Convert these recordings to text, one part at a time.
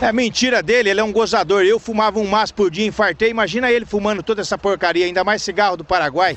É mentira dele, ele é um gozador. Eu fumava um maço por dia, infartei. Imagina ele fumando toda essa porcaria, ainda mais cigarro do Paraguai.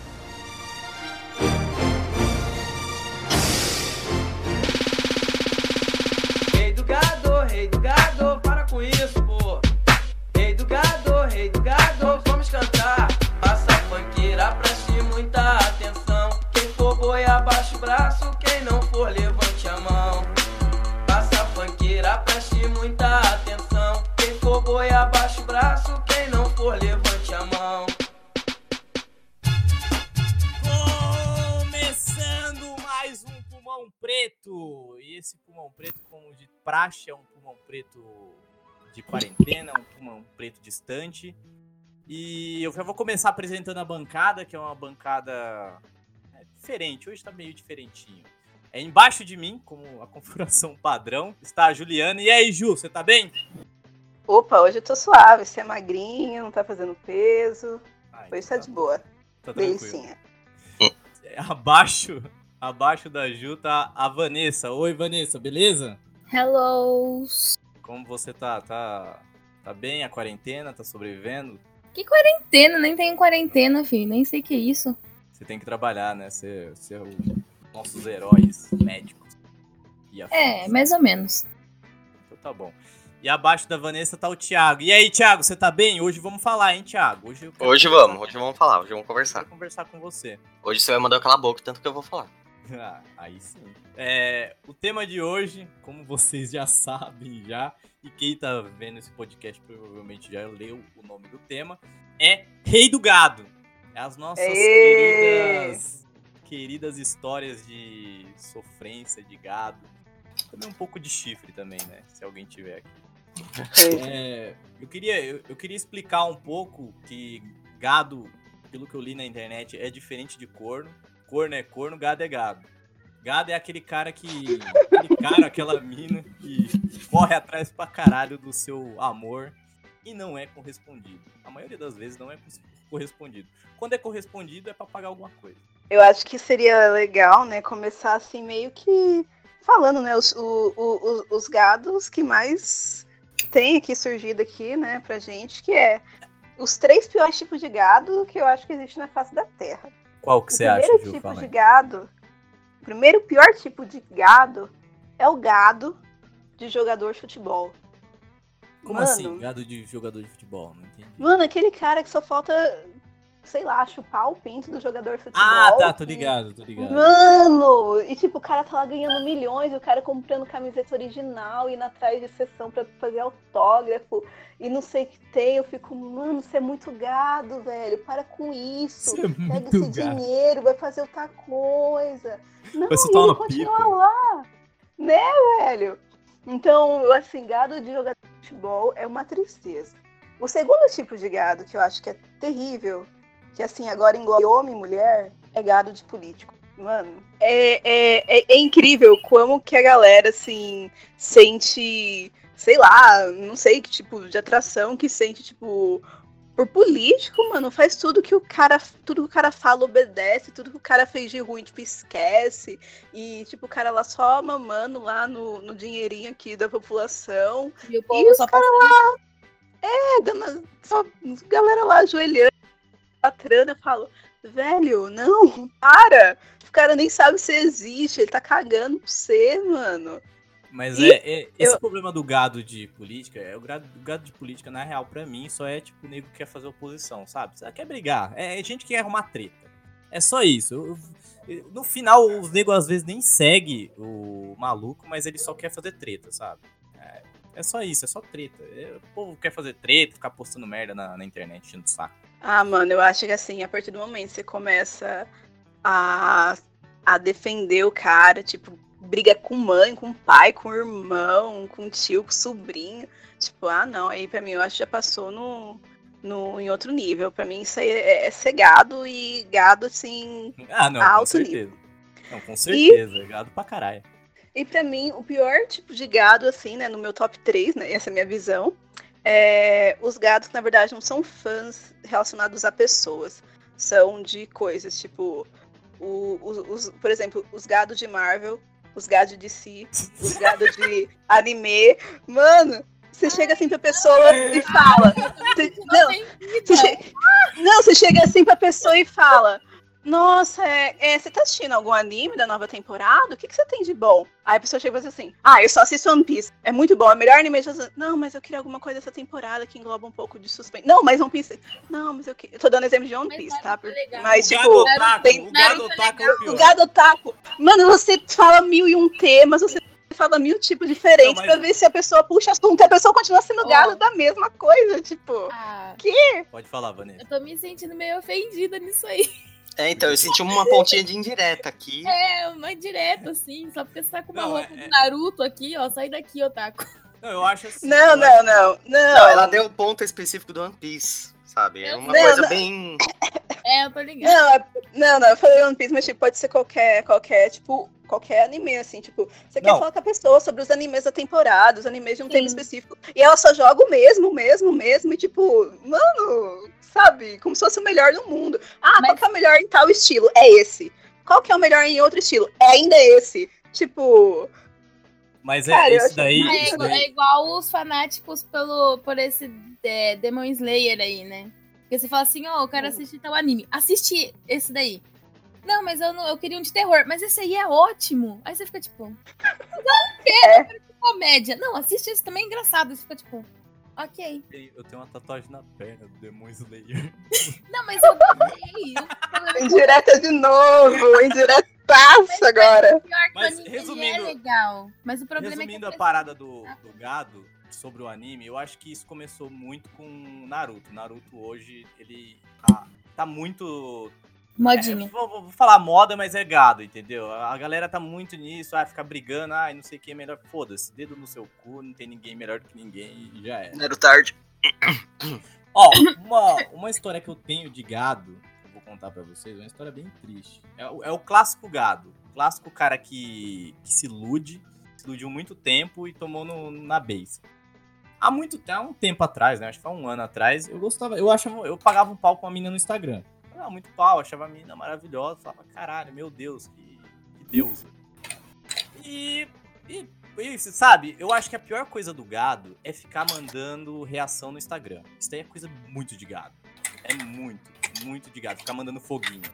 Pulmão preto, como de praxe, é um pulmão preto de quarentena, um pulmão preto distante. E eu já vou começar apresentando a bancada, que é uma bancada é, diferente. Hoje tá meio diferentinho. É embaixo de mim, como a configuração padrão, está a Juliana. E aí, Ju, você tá bem? Opa, hoje eu tô suave. Você é magrinho, não tá fazendo peso. Ah, Hoje tá então de boa. tá tranquilo. Delicinha. Abaixo, abaixo da Ju tá a Vanessa. Oi, Vanessa, beleza? Hello. Como você tá? Tá, tá bem? A quarentena? Tá sobrevivendo? Que quarentena? Nem tenho quarentena, filho. Nem sei o que é isso. Você tem que trabalhar, né? Ser, ser o- nossos heróis médicos. E. É, mais ou menos. Então tá bom. E abaixo da Vanessa tá o Thiago. E aí, Thiago, você tá bem? Hoje vamos falar, hein, Thiago? Hoje, eu Hoje vamos, hoje vamos falar, hoje vamos conversar. quero conversar com você. Hoje você vai mandar eu calar a boca, tanto que eu vou falar. Ah, aí sim. É, o tema de hoje, como vocês já sabem já, e quem tá vendo esse podcast provavelmente já leu o nome do tema, é Rei do Gado. É as nossas queridas, queridas histórias de sofrência de gado. Também um pouco de chifre também, né? Se alguém tiver aqui. É, eu, queria, eu, eu queria explicar um pouco que gado, pelo que eu li na internet, é diferente de corno. Corno é corno, gado é gado. Gado é aquele cara que. Aquele cara, aquela mina que corre atrás pra caralho do seu amor e não é correspondido. A maioria das vezes não é correspondido. Quando é correspondido é pra pagar alguma coisa. Eu acho que seria legal, né, começar assim meio que falando, né, os, o- o- os gados que mais tem aqui surgido aqui, né, pra gente, que é os três piores tipos de gado que eu acho que existe na face da Terra. Qual que o você acha, primeiro Gil? tipo Fala de gado, o primeiro pior tipo de gado é o gado de jogador de futebol. Como Mano, assim? Gado de jogador de futebol? Não entendi. Mano, aquele cara que só falta, sei lá, chupar o pinto do jogador de futebol. Ah, tá, tô que- ligado, tô ligado. Mano! E tipo, o cara tá lá ganhando milhões, e o cara comprando camiseta original, indo atrás de sessão pra fazer autógrafo, e não sei o que tem. Eu fico, mano, você é muito gado, velho. Para com isso. Você é Pega esse gado. dinheiro, vai fazer outra coisa. Não, e soltar ele continua pipa. lá, né, velho? Então, assim, gado de jogador de futebol é uma tristeza. O segundo tipo de gado, que eu acho que é terrível, que assim, agora engloba homem e mulher, é gado de político. Mano, é, é, é, é incrível como que a galera, assim, sente, sei lá, não sei que tipo de atração que sente, tipo, por político, mano, faz tudo que o cara, tudo que o cara fala obedece, tudo que o cara fez de ruim, tipo, esquece. E, tipo, o cara lá só mamando lá no, no dinheirinho aqui da população. E o E povo os só caras lá, é, dando, só galera lá ajoelhando, patrando, eu falo, velho, não, para! O cara nem sabe se existe, ele tá cagando pra você, mano. Mas E é, é- esse eu- problema do gado de política, é o gado, o gado de política, na real, pra mim, só é tipo o nego que quer fazer oposição, sabe? Você quer brigar. É, é gente que quer arrumar treta. É só isso. Eu- eu- no final, os negros às vezes nem segue o maluco, mas ele só quer fazer treta, sabe? É, só isso, é só treta. É, o povo quer fazer treta, ficar postando merda na, na internet, enchendo o saco. Ah, mano, eu acho que assim, a partir do momento que você começa a, a defender o cara, tipo, briga com mãe, com pai, com irmão, com tio, com sobrinho. Tipo, ah, não, aí pra mim eu acho que já passou no, no, em outro nível. Pra mim isso aí é, é ser gado e gado, assim. Ah, não, com Alto certeza. Não, com certeza. é Gado pra caralho. E pra mim, o pior tipo de gado, assim, né, no meu top 3, né, essa é a minha visão, é os gados que na verdade não são fãs relacionados a pessoas, são de coisas, tipo, o, os, os- por exemplo, os gados de Marvel, os gados de DC, os gados de anime. Mano, Você chega assim pra pessoa e fala. Você- não, você che- não, você chega assim pra pessoa e fala. Nossa, é, é, você tá assistindo algum anime da nova temporada? O que, que você tem de bom? Aí a pessoa chega e fala assim: Ah, eu só assisto One Piece. É muito bom, é o melhor anime. de todos." Não, mas eu queria alguma coisa dessa temporada que engloba um pouco de suspense. Não, mas One Piece. Não, mas eu queria. Eu tô dando exemplo de One Mas Piece, tá? Naruto é legal. Mas, o tipo, gado otaku, tem- o gado Naruto é otaku é o gado otaku. Mano, você fala mil e um temas, você fala mil tipos diferentes Não, mas- pra ver se a pessoa puxa assunto. E a pessoa continua sendo Ó. gado da mesma coisa, tipo. Ah, Pode falar, Vanessa. eu tô me sentindo meio ofendida nisso aí. É, então, eu senti uma pontinha de indireta aqui. É, uma direta, assim, só porque você tá com uma Não, roupa é- do Naruto aqui, ó. Sai daqui, Otaku. Não, eu acho assim. Não, não, acho- não, não. Não, ela deu um ponto específico do One Piece, sabe? É uma Não, coisa não. bem. É, eu tô ligada. Não, é- não, não, eu falei One Piece, mas tipo, pode ser qualquer, qualquer, tipo, qualquer anime, assim, tipo, você quer Não. falar com a pessoa sobre os animes da temporada, os animes de um tema Sim. específico, e ela só joga o mesmo, mesmo, mesmo, e tipo, mano, sabe, como se fosse o melhor do mundo. Ah, Mas- qual que é o melhor em tal estilo? É esse. Qual que é o melhor em outro estilo? É ainda esse. Tipo, Mas é Cara, eu isso daí. É, isso igual, daí- é igual os fanáticos pelo, por esse é, Demon Slayer aí, né? Porque você fala assim, ó, eu quero assistir tal anime. Assiste esse daí. Não, mas eu, não, eu queria um de terror. Mas esse aí é ótimo. Aí você fica tipo... Não quero, eu quero de comédia. Não, assiste esse também é engraçado. Você fica tipo... Ok. Eu tenho uma tatuagem na perna do Demon Slayer. Não, mas eu gostei. É indireta de novo, indiretaço agora. Mas, é resumindo- legal. Mas o problema Resumindo é a que... parada do, do gado sobre o anime, eu acho que isso começou muito com Naruto. Naruto hoje, ele tá, tá muito. é, Modinha. vou, vou- vou falar moda, mas é gado, entendeu? A galera tá muito nisso, ah, fica brigando, ah, não sei quem é melhor. Foda-se, dedo no seu cu, não tem ninguém melhor que ninguém e já é. Era tarde. Ó, uma, uma história que eu tenho de gado, contar pra vocês, é uma história bem triste. É, é o clássico gado. O clássico cara que, que se ilude, se iludiu muito tempo e tomou no, na base. Há muito há um tempo atrás, né? Acho que foi um ano atrás, eu gostava, eu achava, eu pagava um pau com uma mina no Instagram. Ah, muito pau, achava a mina maravilhosa, falava, caralho, meu Deus, que, que deusa. E, e isso, sabe? Eu acho que a pior coisa do gado é ficar mandando reação no Instagram. Isso daí é coisa muito de gado. É muito, muito de gado. Ficar mandando foguinho.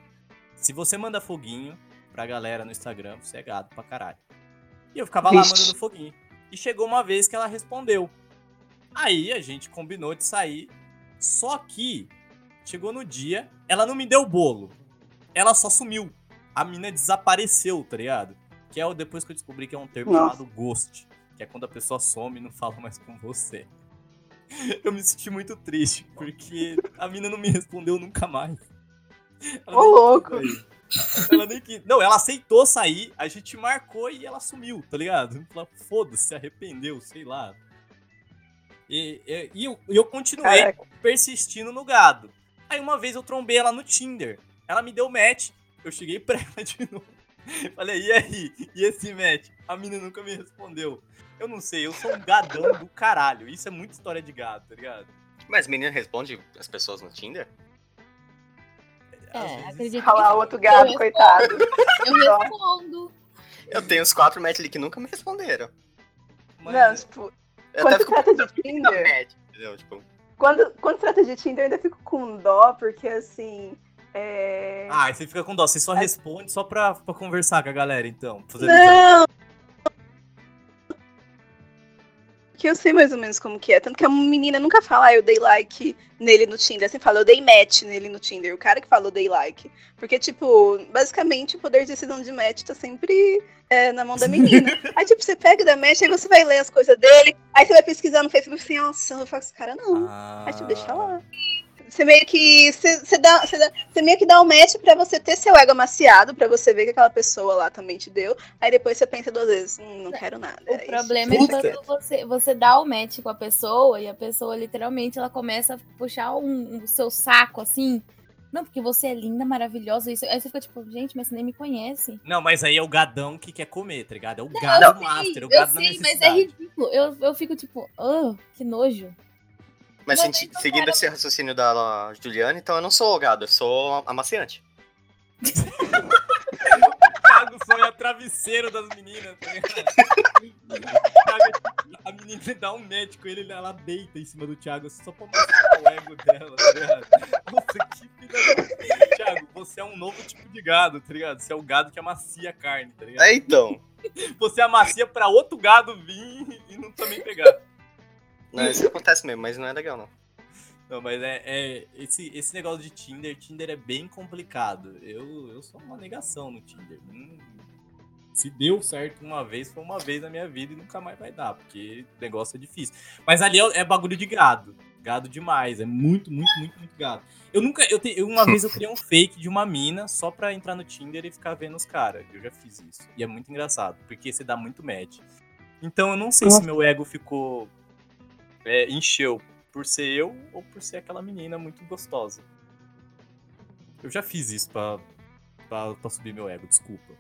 Se você manda foguinho pra galera no Instagram, você é gado pra caralho. E eu ficava lá mandando foguinho. E chegou uma vez que ela respondeu. Aí a gente combinou de sair. Só que chegou no dia, ela não me deu o bolo. Ela só sumiu. A mina desapareceu, tá ligado? Que é o depois que eu descobri que é um termo Nossa. chamado ghost. Que é quando a pessoa some e não fala mais com você. Eu me senti muito triste, porque a mina não me respondeu nunca mais. Ela Ô, louco. Ela nem quis. Não, ela aceitou sair, a gente marcou e ela sumiu, tá ligado? Ela, foda-se, se arrependeu, sei lá. E, e- e eu, eu continuei Caraca. persistindo no gado. Aí uma vez eu trombei ela no Tinder. Ela me deu match. Eu cheguei pra ela de novo. Falei, e aí? E esse match? A mina nunca me respondeu. Eu não sei, eu sou um gadão do caralho. Isso é muita história de gado, tá ligado? Mas menina responde as pessoas no Tinder? É, acredito que outro gado, Eu coitado. eu respondo. Eu tenho os quatro match ali que nunca me responderam. Mas- Não, tipo, Eu quando até se fico trata de Tinder, match, entendeu? Tipo, quando, quando se trata de Tinder, eu ainda fico com dó, porque assim. É... Ah, você fica com dó. Você só responde só pra, pra conversar com a galera, então. Não! Que eu sei mais ou menos como que é. Tanto que a menina nunca fala, ah, eu dei like nele no Tinder. Assim, fala, eu dei match nele no Tinder. O cara que falou dei like. Porque, tipo, basicamente o poder de decisão de match tá sempre é, na mão da menina. aí, tipo, você pega dá match, aí você vai ler as coisas dele. Aí você vai pesquisar no Facebook assim, nossa, eu não faço esse cara, não. Ah, Aí tipo, deixa lá. Você meio que. Você, você dá, você, dá- você meio que dá um match pra você ter seu ego amaciado, pra você ver que aquela pessoa lá também te deu. Aí depois você pensa duas vezes, hum, não quero nada. O é isso. problema é Puta. quando você, você dá o match com a pessoa e a pessoa literalmente ela começa a puxar um, um seu saco assim. Não, porque você é linda, maravilhosa. Isso. Aí você fica tipo, gente, mas você nem me conhece. Não, mas aí é o gadão que quer comer, tá ligado? É o Eu gado sei, master, o gado na sei, mas é ridículo. Eu, eu fico tipo, oh, que nojo. Mas então, seguindo cara- esse raciocínio da Juliana, então eu não sou o gado, eu sou amaciante. O Thiago sonha travesseiro das meninas, tá ligado? A menina dá um com ele, ela deita em cima do Thiago só pra mostrar o ego dela, tá ligado? Nossa, que filha da puta. Thiago, você é um novo tipo de gado, tá ligado? Você é o gado que amacia a carne, tá ligado? É, então. Você amacia pra outro gado vir e não também pegar. Não, isso acontece mesmo, mas não é legal, não. Não, mas é, é- esse, esse negócio de Tinder, Tinder é bem complicado. Eu, eu sou uma negação no Tinder. Hum, se deu certo uma vez, foi uma vez na minha vida e nunca mais vai dar, porque o negócio é difícil. Mas ali é, é bagulho de gado. Gado demais. É muito, muito, muito, muito gado. Eu nunca. Eu te- uma vez eu criei um fake de uma mina só pra entrar no Tinder e ficar vendo os caras. Eu já fiz isso. E é muito engraçado, porque você dá muito match. Então eu não sei se meu ego ficou. É, encheu por ser eu ou por ser aquela menina muito gostosa. Eu já fiz isso pra, pra, pra subir meu ego, desculpa.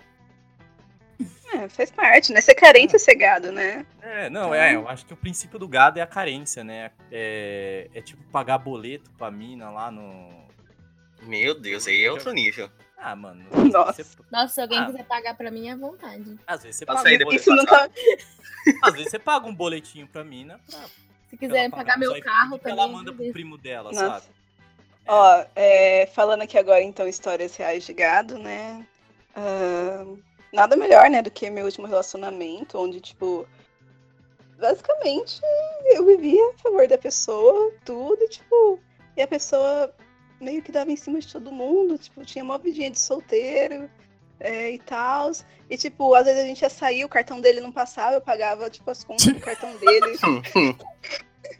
É, faz parte, né? Ser carente é ser gado, né? É, não, é, eu acho que o princípio do gado é a carência, né? É, é tipo pagar boleto pra mina lá no. Meu Deus, aí é outro nível. Ah, mano. Nossa. Você, Nossa, se alguém Ah. quiser pagar pra mim, é à vontade. às vezes você Passa paga um boleto, Isso nunca. às vezes você paga um boletinho pra mina pra, Se quiser ela pagar meu carro Ela também. manda pro primo dela, Nossa. sabe? Ó, é, falando aqui agora, então, histórias reais de gado, né? Ah, nada melhor, né, do que meu último relacionamento, onde, tipo, basicamente eu vivia a favor da pessoa, tudo, e, tipo, e a pessoa meio que dava em cima de todo mundo, tipo, tinha uma vidinha de solteiro é, e tal. E, tipo, às vezes a gente ia sair, o cartão dele não passava, eu pagava, tipo, as contas do cartão dele.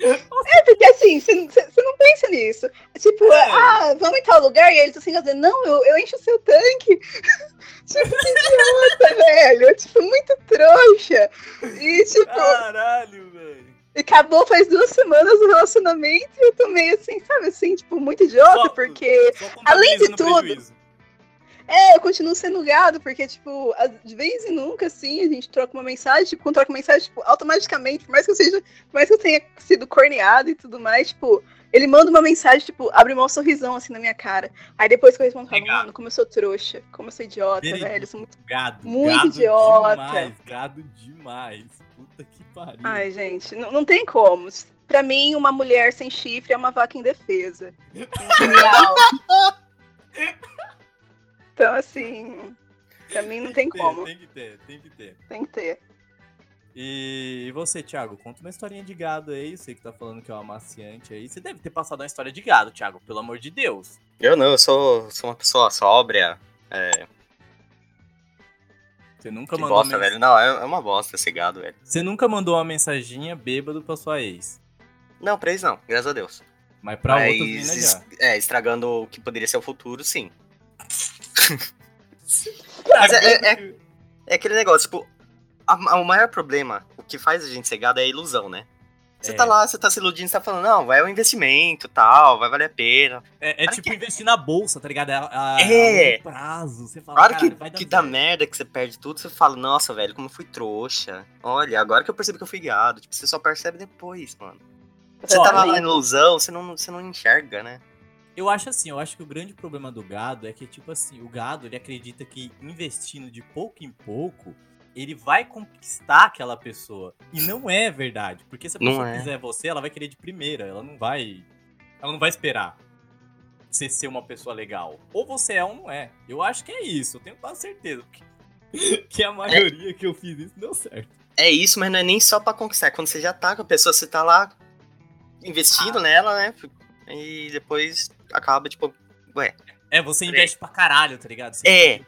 É, porque assim, você não pensa nisso. É Tipo, É. ah, vamos em tal lugar? E eles assim, dizendo, não, eu, eu encho o seu tanque. tipo, que idiota, velho. Tipo, muito trouxa. E, tipo, Caralho, velho. e acabou faz duas semanas o relacionamento e eu tô meio assim, sabe assim, tipo, muito idiota, Só- porque. Só Além de tudo, prejuízo. É, eu continuo sendo gado, porque, tipo, de vez em nunca, assim, a gente troca uma mensagem, tipo, quando troca mensagem, tipo, automaticamente, por mais que eu seja, por mais que eu tenha sido corneado e tudo mais, tipo, ele manda uma mensagem, tipo, abre um sorrisão, assim, na minha cara. Aí depois que eu respondo, falo, mano, como eu sou trouxa, como eu sou idiota, velho, eu sou muito... Gado. Muito gado idiota. Demais, gado demais. Puta que pariu. Ai, gente, não, não tem como. Pra mim, uma mulher sem chifre é uma vaca indefesa. Genial. Então, assim, pra mim não tem Tem, como, Tem que ter, tem que ter. tem que ter. E você, Thiago, conta uma historinha de gado aí. Você que tá falando que é um amaciante aí. Você deve ter passado uma história de gado, Thiago, pelo amor de Deus. Eu não, eu sou, sou uma pessoa sóbria. É, Você nunca que mandou bosta, uma mens- velho. Não, é, é uma bosta esse gado, velho. Você nunca mandou uma mensaginha bêbado pra sua ex. Não, pra eles não, graças a Deus. Mas pra Mas, outras já. é, estragando o que poderia ser o futuro, sim. Mas é- É aquele negócio, tipo, a- a- o maior problema, o que faz a gente ser gado é a ilusão, né? Você É. tá lá, você tá se iludindo, você tá falando, não, vai um investimento tal, vai valer a pena. É, é tipo investir na bolsa, tá ligado? É, a, É. a longo prazo. Você fala, A hora que, "Caralho, vai dar que dá certo." merda, que você perde tudo, você fala, nossa, velho, como eu fui trouxa. Olha, agora que eu percebi que eu fui gado. Tipo, você só percebe depois, mano. Você tá lá na Exatamente. ilusão, você não, você não enxerga, né? Eu acho assim, eu acho que o grande problema do gado é que, tipo assim, o gado ele acredita que investindo de pouco em pouco, ele vai conquistar aquela pessoa. E não é verdade. Porque se a pessoa é. quiser você, ela vai querer de primeira. Ela não vai. Ela não vai esperar você ser uma pessoa legal. Ou você é ou não é. Eu acho que é isso, eu tenho quase certeza. Que, que a maioria que eu fiz isso deu certo. É isso, mas não é nem só pra conquistar. Quando você já tá com a pessoa, você tá lá investindo nela, né? E depois acaba, tipo, ué, É, você investe pra caralho, tá ligado? Você É.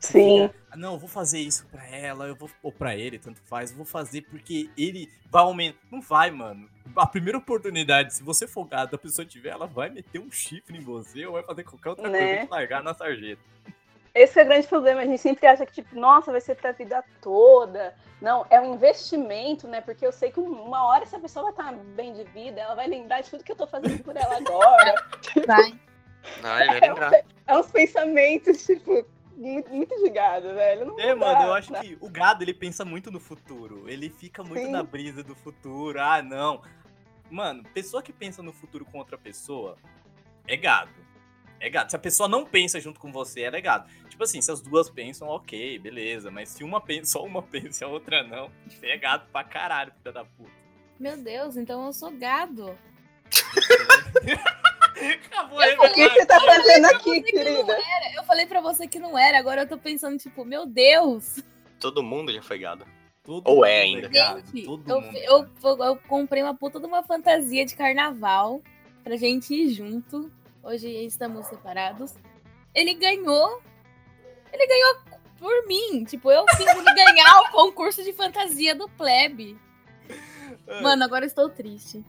Sim. fica, "Ah, não, eu vou fazer isso pra ela, eu vou, ou pra ele, tanto faz, eu vou fazer porque ele vai aumentar. Não vai, mano. A primeira oportunidade, se você for gado, a pessoa tiver, ela vai meter um chifre em você ou vai fazer qualquer outra Né? coisa, vai te largar na sarjeta. Esse é o grande problema. A gente sempre acha que, tipo, nossa, vai ser pra vida toda. Não, é um investimento, né? Porque eu sei que uma hora essa pessoa vai estar bem de vida, ela vai lembrar de tudo que eu tô fazendo por ela agora. Vai. ai, vai lembrar. É uns pensamentos, tipo, muito, muito de gado, velho. Não É, dá, mano, eu acho né? que o gado, ele pensa muito no futuro. Ele fica muito Sim. na brisa do futuro. Ah, não. Mano, pessoa que pensa no futuro com outra pessoa é gado. É gado. Se a pessoa não pensa junto com você, ela é gado. Tipo assim, se as duas pensam, ok, beleza. Mas se uma pensa, só uma pensa e a outra não, você é gado pra caralho, filha da puta. Meu Deus, então eu sou gado. Acabou O que você tá fazendo aqui, Eu falei que não querida? era. Eu falei pra você que não era, agora eu tô pensando, tipo, meu Deus. Todo mundo já foi gado. Todo Ou é mundo ainda. gado, Gente, todo eu, mundo é eu, eu, eu comprei uma puta de uma fantasia de carnaval pra gente ir junto. Hoje estamos separados. Ele ganhou. Ele ganhou por mim. Tipo, eu fiz ele ganhar o concurso de fantasia do plebe. Mano, agora estou triste.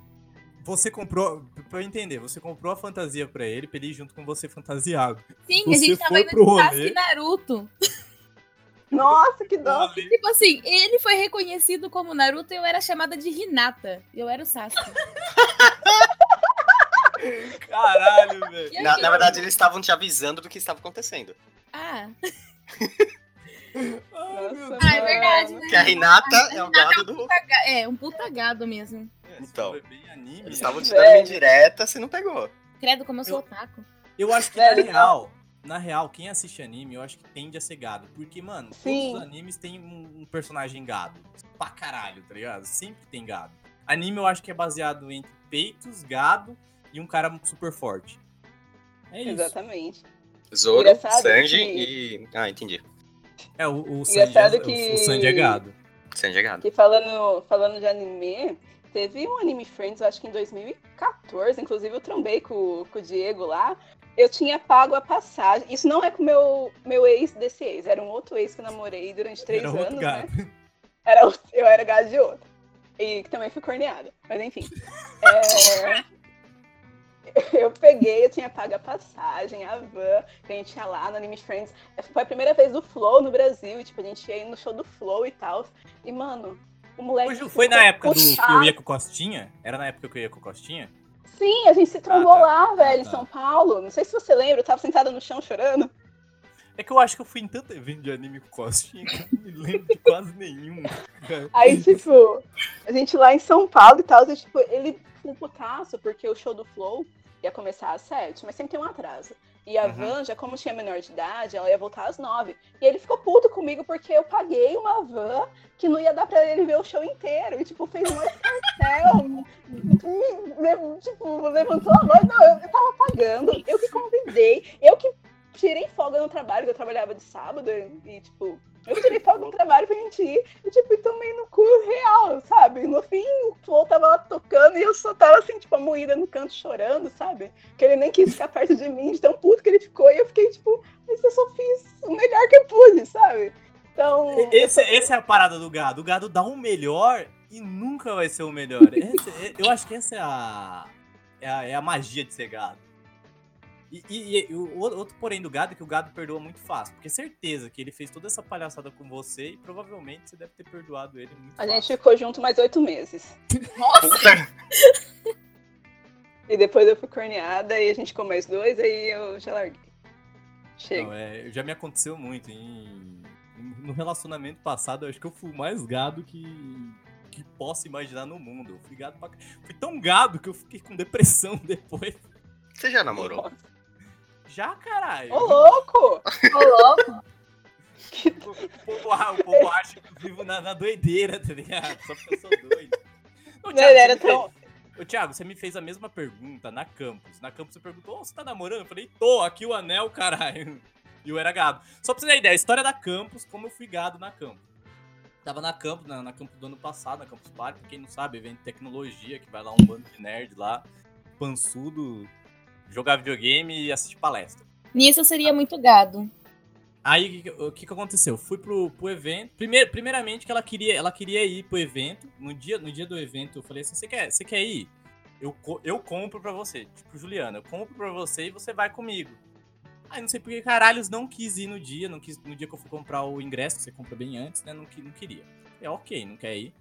Você comprou, pra eu entender, você comprou a fantasia pra ele, pra ele ir junto com você fantasiado. Sim, a Você gente tava indo pro de. Sasuke Naruto. Nossa, que dó. Tipo assim, ele foi reconhecido como Naruto e eu era chamada de Hinata. E eu era o Sasuke. Caralho, velho. Na, na verdade, eles estavam te avisando do que estava acontecendo. Ah, Nossa, ah, é verdade, né? Que a Renata é o gado do. É, um puta gado mesmo. Deus. Então. Anime. Eles estavam te Velho. dando uma indireta, você não pegou. Credo, como eu sou Eu- otaku. Eu acho que Velho, na real, na real, quem assiste anime, eu acho que tende a ser gado. Porque, mano, Sim. todos os animes têm um, um personagem gado. Pra caralho, tá ligado? Sempre tem gado. Anime eu acho que é baseado entre peitos, gado e um cara super forte. É isso. Exatamente. Zoro, Engraçado Sanji que- e. Ah, entendi. É, o, o, Sanji, é, que- o Sanji é gado. Sanji é gado. Que falando, falando de anime, teve um Anime Friends, eu acho que em 2014, inclusive eu trombei com, com o Diego lá. Eu tinha pago a passagem. Isso não é com o meu, meu ex desse ex, era um outro ex que eu namorei durante três Era anos, né? Era, o- eu era gado de outro. E que também fui corneada. Mas enfim. É, Eu peguei, eu tinha pago a passagem, a van, que a gente ia lá no Anime Friends. Foi a primeira vez do Flow no Brasil, e, tipo, a gente ia ir no show do Flow e tal. E, mano, o moleque. Hoje foi na época do que eu puxado. ia com o Costinha? Era na época que eu ia com o Costinha? Sim, a gente se trombou Ah, tá. lá, velho, tá. em São Paulo. Não sei se você lembra, eu tava sentada no chão chorando. É que eu acho que eu fui em tanto evento de anime com Costinha que eu não me lembro de quase nenhum. Aí, tipo, a gente lá em São Paulo e tal, e, tipo, ele ficou putaço porque o show do Flow ia começar às sete, mas sempre tem um atraso. E a Uhum. van, já como tinha menor de idade, ela ia voltar às nove. E ele ficou puto comigo porque eu paguei uma van que não ia dar pra ele ver o show inteiro. E, tipo, fez um cartel. me- tipo, levantou a voz. Não, eu, eu tava pagando. Eu que convidei. Eu que tirei folga no trabalho, que eu trabalhava de sábado. E, tipo, eu tirei folga no trabalho pra gente ir. E, tipo, tomei no cu real, sabe? No fim, o Flow tava lá tocando e eu só tava, assim, tipo, moída no canto chorando, sabe? Que ele nem quis ficar perto de mim, de tão puto que ele ficou. E eu fiquei, tipo, mas eu só fiz o melhor que eu pude, sabe? Então. Esse, essa é a parada do gado. O gado dá o melhor e nunca vai ser o melhor. Esse- eu acho que essa é a, é a, é a magia de ser gado. E, e- e o outro porém do gado é que o gado perdoa muito fácil. Porque certeza que ele fez toda essa palhaçada com você e provavelmente você deve ter perdoado ele muito A fácil. gente ficou junto mais oito meses. Puta, E depois eu fui corneada e a gente ficou mais dois, aí eu já larguei. Chega. Não, é, já me aconteceu muito. Em, no relacionamento passado, eu acho que eu fui o mais gado que, que posso imaginar no mundo. Eu fui gado pra... Fui tão gado que eu fiquei com depressão depois. Você já namorou? Já, caralho. Ô, louco! Ô, louco. O povo, o povo acha que eu vivo na, na doideira, tá ligado? Só porque eu sou doido. Ô, Thiago, ele você era me fez- tão. Ô, Thiago, você me fez a mesma pergunta na campus. Na campus você perguntou, "Ô, você tá namorando? Eu falei, tô, aqui o anel, caralho. E eu era gado. Só pra você ter ideia, a história da campus, como eu fui gado na campus. Tava na campus, na, na campus do ano passado, na Campus Party, pra quem não sabe, evento de tecnologia, que vai lá um bando de nerd lá, pançudo, jogar videogame e assistir palestra. Nisso eu seria muito gado. Aí o que, que- aconteceu? Fui pro, pro evento. Primeiro, primeiramente que ela queria, ela queria ir pro evento. No dia, no dia do evento, eu falei assim: você quer, você quer ir? Eu, eu compro pra você. Tipo, Juliana, eu compro pra você e você vai comigo. Aí não sei por que caralhos não quis ir no dia, não quis, no dia que eu fui comprar o ingresso, que você compra bem antes, né? Não, não queria. É ok, não quer ir.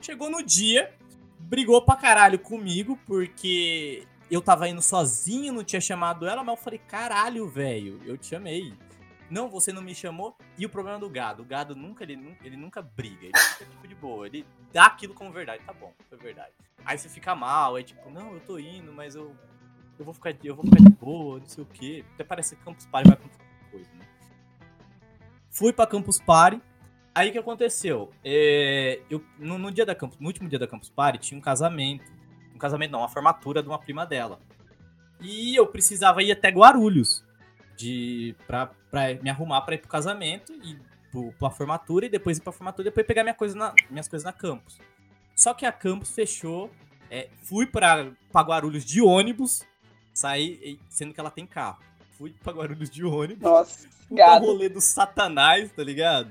Chegou no dia, brigou pra caralho comigo, porque eu tava indo sozinho, não tinha chamado ela, mas eu falei, caralho, velho, eu te chamei. Não, você não me chamou. E o problema do gado, o gado nunca, ele, ele nunca briga, ele fica tipo de boa, ele dá aquilo como verdade, tá bom, foi verdade. Aí você fica mal, é tipo, não, eu tô indo, mas eu eu vou ficar, eu vou ficar de boa, não sei o quê. Até parece que Campus Party vai acontecer coisa, né? Fui pra Campus Party. Aí o que aconteceu? É, eu, no, no dia da Campus, no último dia da Campus Party, tinha um casamento. Um casamento não, uma formatura de uma prima dela. E eu precisava ir até Guarulhos de, pra, pra me arrumar pra ir pro casamento e pro, pra formatura e depois ir pra formatura e depois pegar minha coisa na, minhas coisas na campus. Só que a campus fechou. é, fui pra, pra Guarulhos de ônibus, saí, sendo que ela tem carro. Fui pra Guarulhos de ônibus. Nossa, gado. rolê do satanás, tá ligado?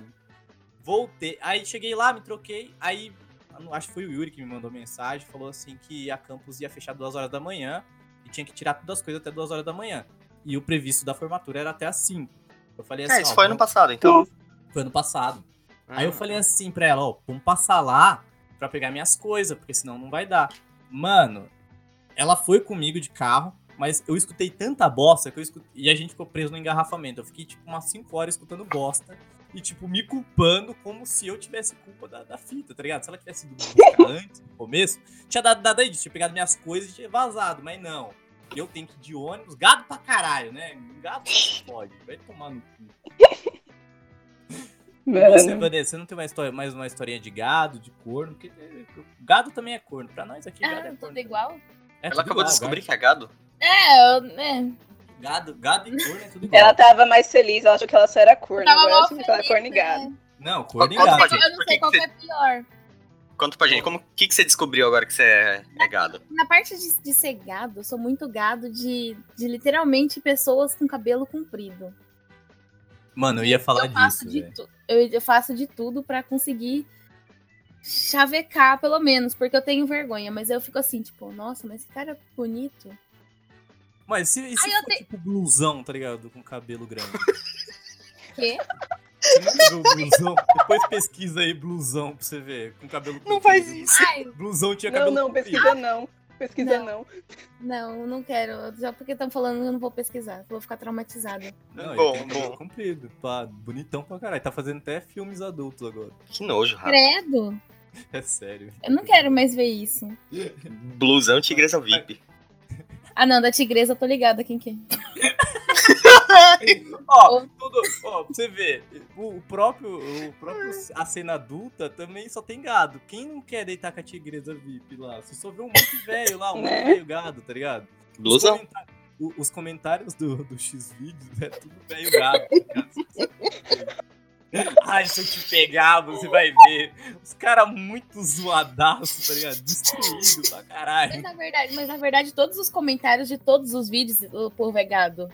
Voltei. Aí cheguei lá, me troquei. Aí, acho que foi o Yuri que me mandou mensagem. Falou assim que a campus ia fechar duas horas da manhã. E tinha que tirar todas as coisas até duas horas da manhã. E o previsto da formatura era até as 5. Eu falei assim, É, isso ó, foi ano passado, então. foi ano passado. Aí eu Hum. falei assim pra ela, ó, vamos passar lá pra pegar minhas coisas, porque senão não vai dar. Mano, ela foi comigo de carro, mas eu escutei tanta bosta que eu escutei... E a gente ficou preso no engarrafamento. Eu fiquei, tipo, umas 5 horas escutando bosta. E, tipo, me culpando como se eu tivesse culpa da, da fita, tá ligado? Se ela tivesse ido antes, no começo, tinha dado, dado aí, tinha pegado minhas coisas e tinha vazado. Mas não. Eu tenho que ir de ônibus, gado pra caralho, né? Gado pode, vai tomar no cu. Você, Mano. Vanessa, você não tem uma história, mais uma historinha de gado, de corno? Porque é, gado também é corno. Pra nós aqui, gado Ah, é tudo corno. igual? É Ela tudo acabou de descobrir que é gado. É, eu, é. Gado, gado e corno é tudo igual. Ela tava mais feliz, ela achou que ela só era corno. Agora ela achou que ela é cornigada. né? Não, e gado. gente. Eu não sei qual que é pior. Conta pra gente, como que, que você descobriu agora que você é, é gado? Na parte de, de ser gado, eu sou muito gado de, de literalmente pessoas com cabelo comprido. Mano, eu ia falar eu faço disso, de tu- eu, eu faço de tudo pra conseguir chavecar, pelo menos, porque eu tenho vergonha. Mas eu fico assim, tipo, nossa, mas esse cara é bonito. Mas se, e se Ai, for, te- tipo blusão, tá ligado? Com cabelo grande. Quê? Você nunca viu blusão? Depois pesquisa aí blusão pra você ver. Com cabelo Não faz isso. Ai, Blusão tinha Não, cabelo não, comprido. pesquisa não. Pesquisa Não. não. não, não quero. Já porque estão falando, eu não vou pesquisar. Vou ficar traumatizada. Não, Bom, bom. comprido. Pá, bonitão pra caralho. Tá fazendo até filmes adultos agora. Que nojo, Rafa. Credo. É sério. Eu não quero mais ver isso. Blusão tigresa VIP. Ah, não, da tigresa eu tô ligada quem que é. Ó, tudo, ó, pra você ver, o, o próprio, o próprio a cena adulta também só tem gado. Quem não quer deitar com a tigresa VIP lá? Você só vê um monte de velho lá, um monte de Né? velho gado, tá ligado? Os Blusão. comentários- Os comentários do, do X-Vídeos é tudo velho gado. tá ligado? Ai, se eu te pegar, você vai ver. Os caras muito zoadaços, tá ligado? Destruído pra Mas caralho. na verdade, mas na verdade, todos os comentários de todos os vídeos do povo é gado.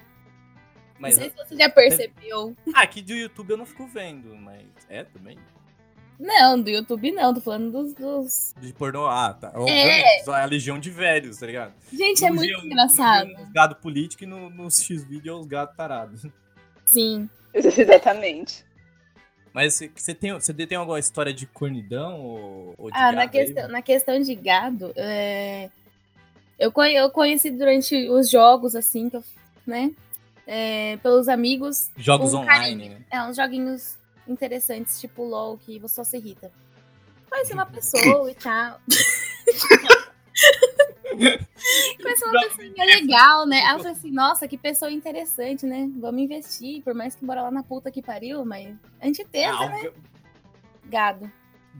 Mas não sei se você já percebeu. ah, aqui do YouTube eu não fico vendo, mas é também. Não, do YouTube não, tô falando dos. dos- De pornô, ah, tá. É. É a legião de velhos, tá ligado? Gente, é No muito Geo- engraçado. No, no gado político e no, nos X-Vídeo é os gados tarados. Sim. Exatamente. Mas você- tem, você tem alguma história de cornidão ou, ou de Ah, na aí, questão, mano? na questão de gado, é, eu, conhe- eu conheci durante os jogos, assim, que eu, né? é, pelos amigos. Jogos um online, carinho. né? É, uns joguinhos interessantes, tipo LOL, que você só se irrita. Conheci uma pessoa e tal. Conheci uma pessoa legal, né? Aí eu falei assim, nossa, que pessoa interessante, né? Vamos investir, por mais que bora lá na puta que pariu, mas a gente tenta, Ah, né? ga- Gado.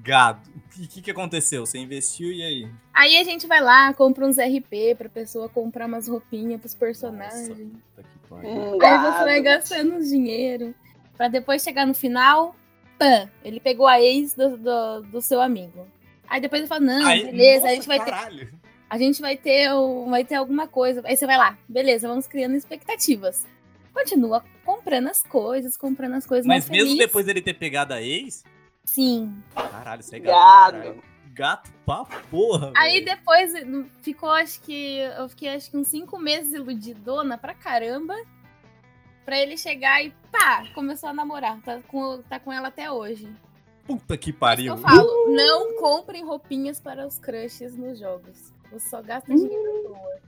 gado. O que, que aconteceu? Você investiu e aí? Aí a gente vai lá, compra uns RP pra pessoa comprar umas roupinhas pros personagens. Puta que pariu. Hum, Aí você vai gastando uns dinheiro. Pra depois chegar no final, pã, ele pegou a ex do, do, do seu amigo. Aí depois ele fala, não, Aí- beleza, a nossa, gente vai ter, caralho. A gente vai ter, o- vai ter alguma coisa. Aí você vai lá, beleza, vamos criando expectativas. Continua comprando as coisas, comprando as coisas. Mas mais mesmo feliz. depois dele ter pegado a ex, Sim. caralho, você é gato. caralho. Gato pra porra. Aí velho. depois ficou, acho que. Eu fiquei acho que uns cinco meses iludidona pra caramba. Pra ele chegar e pá, começou a namorar. Tá com, tá com ela até hoje. Puta que Isso que pariu. eu falo, não comprem roupinhas para os crushes nos jogos. Você só gasta dinheiro à toa.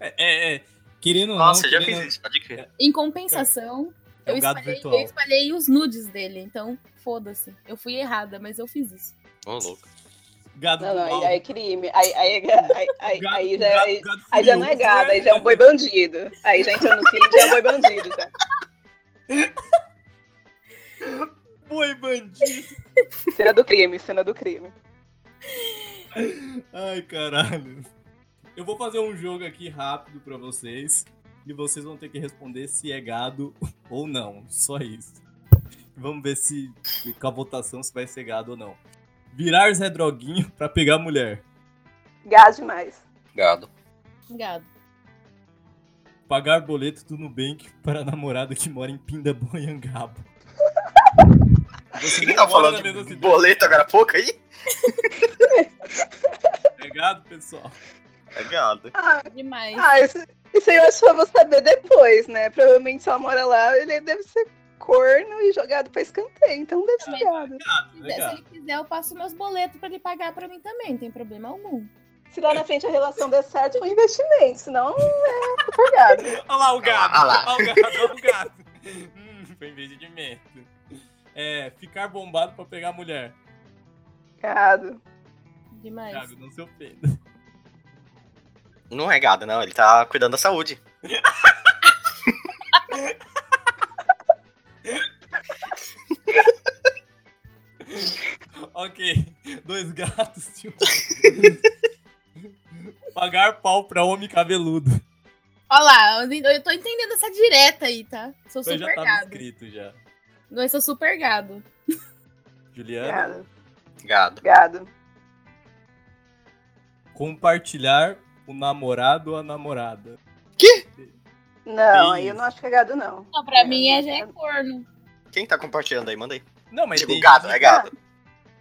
É, é, é, querendo ou Nossa, não, já querendo- fiz isso, pode crer. Em compensação, É eu, espalhei, eu espalhei os nudes dele. Então, foda-se. Eu fui errada, mas eu fiz isso. Ô, louco. Gado Não, não, aí, é crime. Aí, aí, aí, aí, Gado- aí já, gado- aí, gado aí já não é gado, aí já é um boi bandido. Aí já entra no crime, já é um boi bandido, tá? Boi bandido. Cena do crime, cena do crime. Ai, caralho. Eu vou fazer um jogo aqui rápido pra vocês. E vocês vão ter que responder se é gado ou não. Só isso. Vamos ver se com a votação se vai ser gado ou não. Virar Zé Droguinho pra pegar mulher. Gás demais. Gado. Gado. Pagar boleto do Nubank para namorada que mora em Pindamonhangaba. Você Quem tá falando de boleto agora há pouco aí? É gado, pessoal? É gado. Ah, Demais. ah isso, isso aí eu acho que eu vou saber depois, né? Provavelmente se ela mora lá, ele deve ser corno e jogado pra escanteio, então deve ser gado. Se ele quiser, eu passo meus boletos pra ele pagar pra mim também, não tem problema algum. Se lá na frente a relação der certo, é um investimento, senão é super gado. Olha lá o gado. Olha lá. Olha o gado, olha o gado. hum, foi investimento. É, ficar bombado pra pegar mulher. Gado. Demais. Thiago, não se ofenda. Não é gado, não. Ele tá cuidando da saúde. Ok, dois gatos. um- Pagar pau pra homem cabeludo. Olha lá, eu eu tô entendendo essa direta aí, tá? Sou Mas já super tava gado. escrito já. Eu sou super gado. Juliana, Gado. Gado. Gado. compartilhar o namorado ou a namorada. Não, aí eu não acho que é gado, não. Não, pra É, mim é, mas já é é- corno. Quem tá compartilhando aí? Manda aí. Não, mas Tipo, gado, é gado.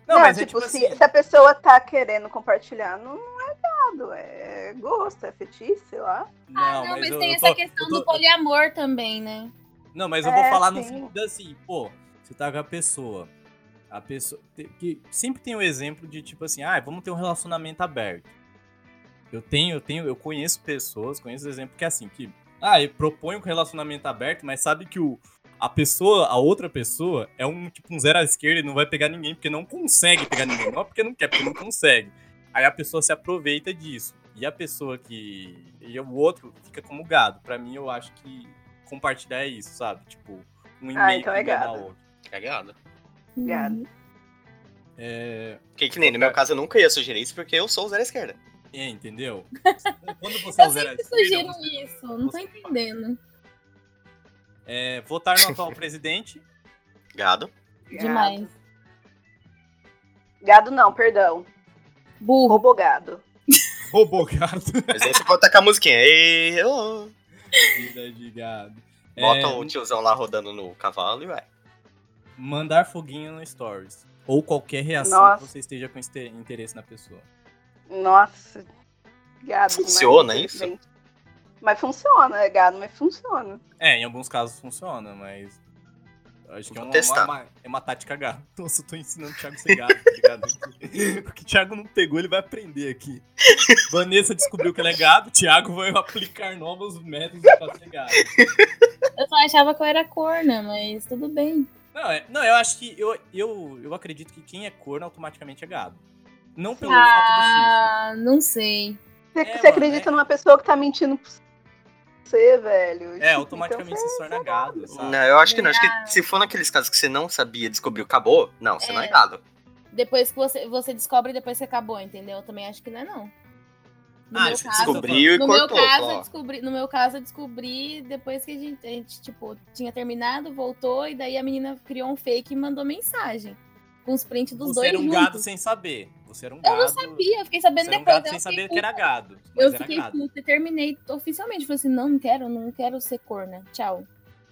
Não, Não, mas é tipo, tipo se, assim. se a pessoa tá querendo compartilhar, não, não é gado, é gosto, é fetiche, sei lá. Não, ah, não, mas, eu- tem eu essa tô- questão eu tô- do poliamor também, né? Não, mas eu É, vou falar no sentido assim, pô, você tá com a pessoa. A pessoa. Que sempre tem o exemplo de, tipo assim, ah, vamos ter um relacionamento aberto. Eu tenho, eu tenho, eu conheço pessoas, conheço exemplo que é assim, que. Ah, ele propõe um relacionamento aberto, mas sabe que o, a pessoa, a outra pessoa, é um tipo um zero à esquerda e não vai pegar ninguém, porque não consegue pegar ninguém. Não é porque não quer, porque não consegue. Aí a pessoa se aproveita disso. E a pessoa que. E o outro fica como gado. Pra mim, eu acho que compartilhar é isso, sabe? Tipo, um e-mail então é gado. o outro. É gado. Gado. É, Que, que nem no meu caso eu nunca ia sugerir isso porque eu sou o zero à esquerda. é, entendeu? Quando você é o zero esquerda, sugiro você- isso, não tô você- entendendo. É, votar no atual presidente. Gado. Demais. Gado não, perdão. Burro. Robogado. Roubou gado. Mas aí você pode tacar a musiquinha. Ei, ô. Vida de gado. Bota É, o tiozão lá rodando no cavalo e vai. Mandar foguinho no Stories. Ou qualquer reação Nossa. que você esteja com interesse na pessoa. Nossa. Gado. Funciona demais, isso? Mas funciona, é gado, mas funciona. É, em alguns casos funciona, mas. Acho que é uma, testar. uma- uma- é uma tática gado. Nossa, eu tô ensinando o Thiago a ser gado, tá ligado? O que o Thiago não pegou, ele vai aprender aqui. Vanessa descobriu que ele é gado, o Thiago vai aplicar novos métodos pra ser gado. Eu só achava que eu era corna, mas tudo bem. Não, é- não, eu acho que. Eu, eu, eu acredito que quem é corno automaticamente é gado. Não pelo fato do chifre. Ah, não sei. Você, É, você mano, acredita é- numa pessoa que tá mentindo você, velho? É, Tipo, automaticamente então se torna gado, sabe? Não, eu acho que não. Acho que se for naqueles casos que você não sabia, descobriu, acabou. Não, você não é É. gado. Depois que você, você descobre, depois que acabou, entendeu? Eu também acho que não é, não. No Ah, meu você caso, Descobriu e no cortou. meu caso, descobri, no meu caso, eu descobri depois que a gente, a gente, tipo, tinha terminado, voltou, e daí a menina criou um fake e mandou mensagem. Com os prints dos Você dois era um juntos. gado sem saber. Você era um Eu gado. não sabia, eu fiquei sabendo Você era um depois. gado eu sem saber que era puta. gado. Eu fiquei gado. puta e terminei oficialmente. Falei assim, não, não quero, não quero ser corna. Tchau.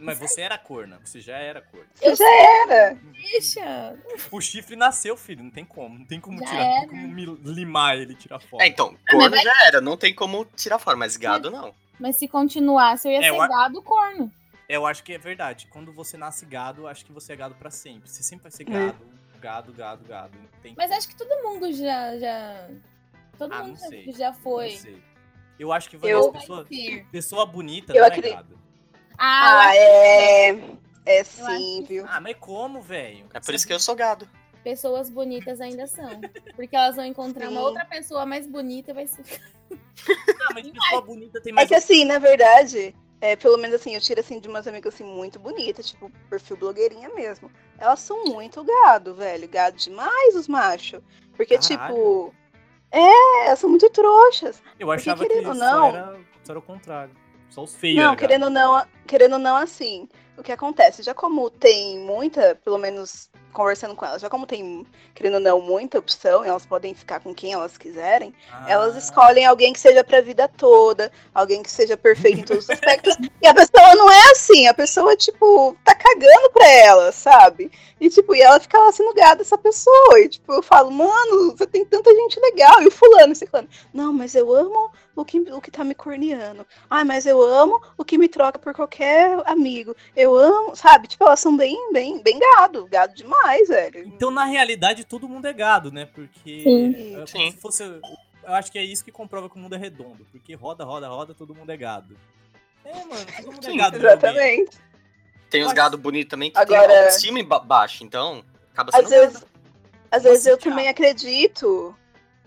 Mas você era corna, você já era corna. Eu já era. Deixa. O chifre nasceu, filho, não tem como. Não tem como Já tirar, não tem era. como limar ele e tirar fora. É, então, mas corno vai- já era, não tem como tirar fora, mas gado não. Mas se continuasse, eu ia É, ser eu gado corno. Eu acho que é verdade. Quando você nasce gado, eu acho que você é gado pra sempre. Você sempre vai ser É. gado, gado, gado, gado. Não tem Mas como. acho que todo mundo já. já... Todo Ah, mundo não já- sei. já Não foi. sei. Eu acho que Eu- Vanessa, pessoa, Vai ser. pessoa bonita Eu não acredito. é gado. Ah, Ah, é. É sim, que viu? Ah, mas como, velho? É por isso que eu sou gado. pessoas bonitas ainda são. Porque elas vão encontrar uma Sim. outra pessoa mais bonita e vai ser. Ah, mas pessoa bonita tem É mais. que assim, na verdade, é, pelo menos assim, eu tiro assim de umas amigas assim muito bonitas, tipo, perfil blogueirinha mesmo. Elas são muito gado, velho. Gado demais os machos. Porque, Caralho. tipo. É, elas são muito trouxas. Eu achava que ou só não- era, só era o contrário. Só os feios. Não, era querendo ou não, querendo ou não, assim, o que acontece? Já como tem muita, pelo menos conversando com elas, já como tem, querendo ou não, muita opção, elas podem ficar com quem elas quiserem, gado. elas Ah, escolhem alguém que seja pra vida toda, alguém que seja perfeito em todos os aspectos. E a pessoa não é assim, a pessoa, tipo, tá cagando pra ela, sabe? E, tipo, e ela fica lá sendo gada essa pessoa. E, tipo, eu falo, mano, você tem tanta gente legal. E o fulano, esse fulano, não, mas eu amo o que, o que tá me corneando. Ai, mas eu amo o que me troca por qualquer amigo. Eu amo, sabe? Tipo, elas são bem, bem, bem gado. Gado demais, velho. Então, na realidade, todo mundo é gado, né? Porque. Sim. é como Sim. se fosse. Eu acho que é isso que comprova que o mundo é redondo. Porque roda, roda, roda, todo mundo é gado. É, mano, todo mundo é Sim, gado. de alguém. Exatamente. Tem os Mas- gado bonitos também que Agora- tem autoestima ba- baixa, então acaba sendo Às vezes, às vezes eu também acredito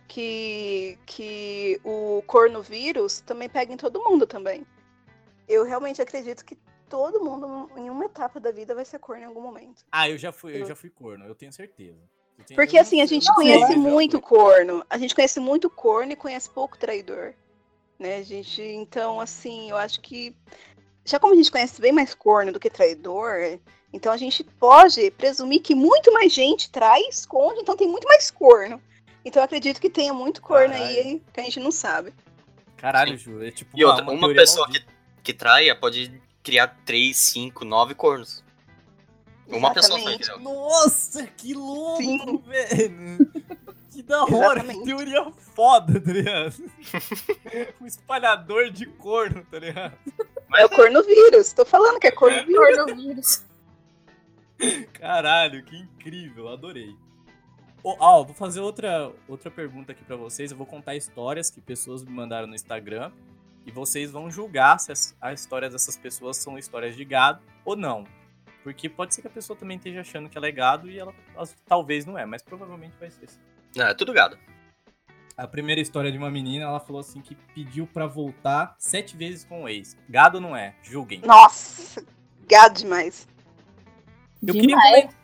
que, que o cornovírus também pega em todo mundo também. Eu realmente acredito que todo mundo, em uma etapa da vida, vai ser corno em algum momento. Ah, eu já fui, eu já fui corno, eu tenho certeza. Eu tenho- Porque eu assim, a gente não conhece muito corno. A gente conhece muito corno e conhece pouco traidor. Né, gente? Então, assim, eu acho que. Já como a gente conhece bem mais corno do que traidor, então a gente pode presumir que muito mais gente trai e esconde, então tem muito mais corno. Então eu acredito que tenha muito corno aí que a gente não sabe. Caralho, Ju, é tipo E outra, uma, teoria pessoa maldita. que, que traia pode criar 3, 5, 9 cornos. Uma pessoa só, Exatamente. Nossa, que louco, Sim. velho. Que da hora, que Exatamente. teoria foda, tá ligado? um espalhador de corno, tá ligado? É o cornovírus. Tô falando que é cornovírus. Coronavírus. Caralho, que incrível, adorei. Ó, ó, vou fazer outra, outra pergunta aqui pra vocês. Eu vou contar histórias que pessoas me mandaram no Instagram. E vocês vão julgar se as, as histórias dessas pessoas são histórias de gado ou não. Porque pode ser que a pessoa também esteja achando que ela é gado e ela, as- talvez não é, mas provavelmente vai ser. sim. Não, é tudo gado. A primeira história de uma menina, ela falou assim que pediu pra voltar sete vezes com o ex. Gado não é, julguem. Nossa, gado demais. Eu queria, Demais. comen-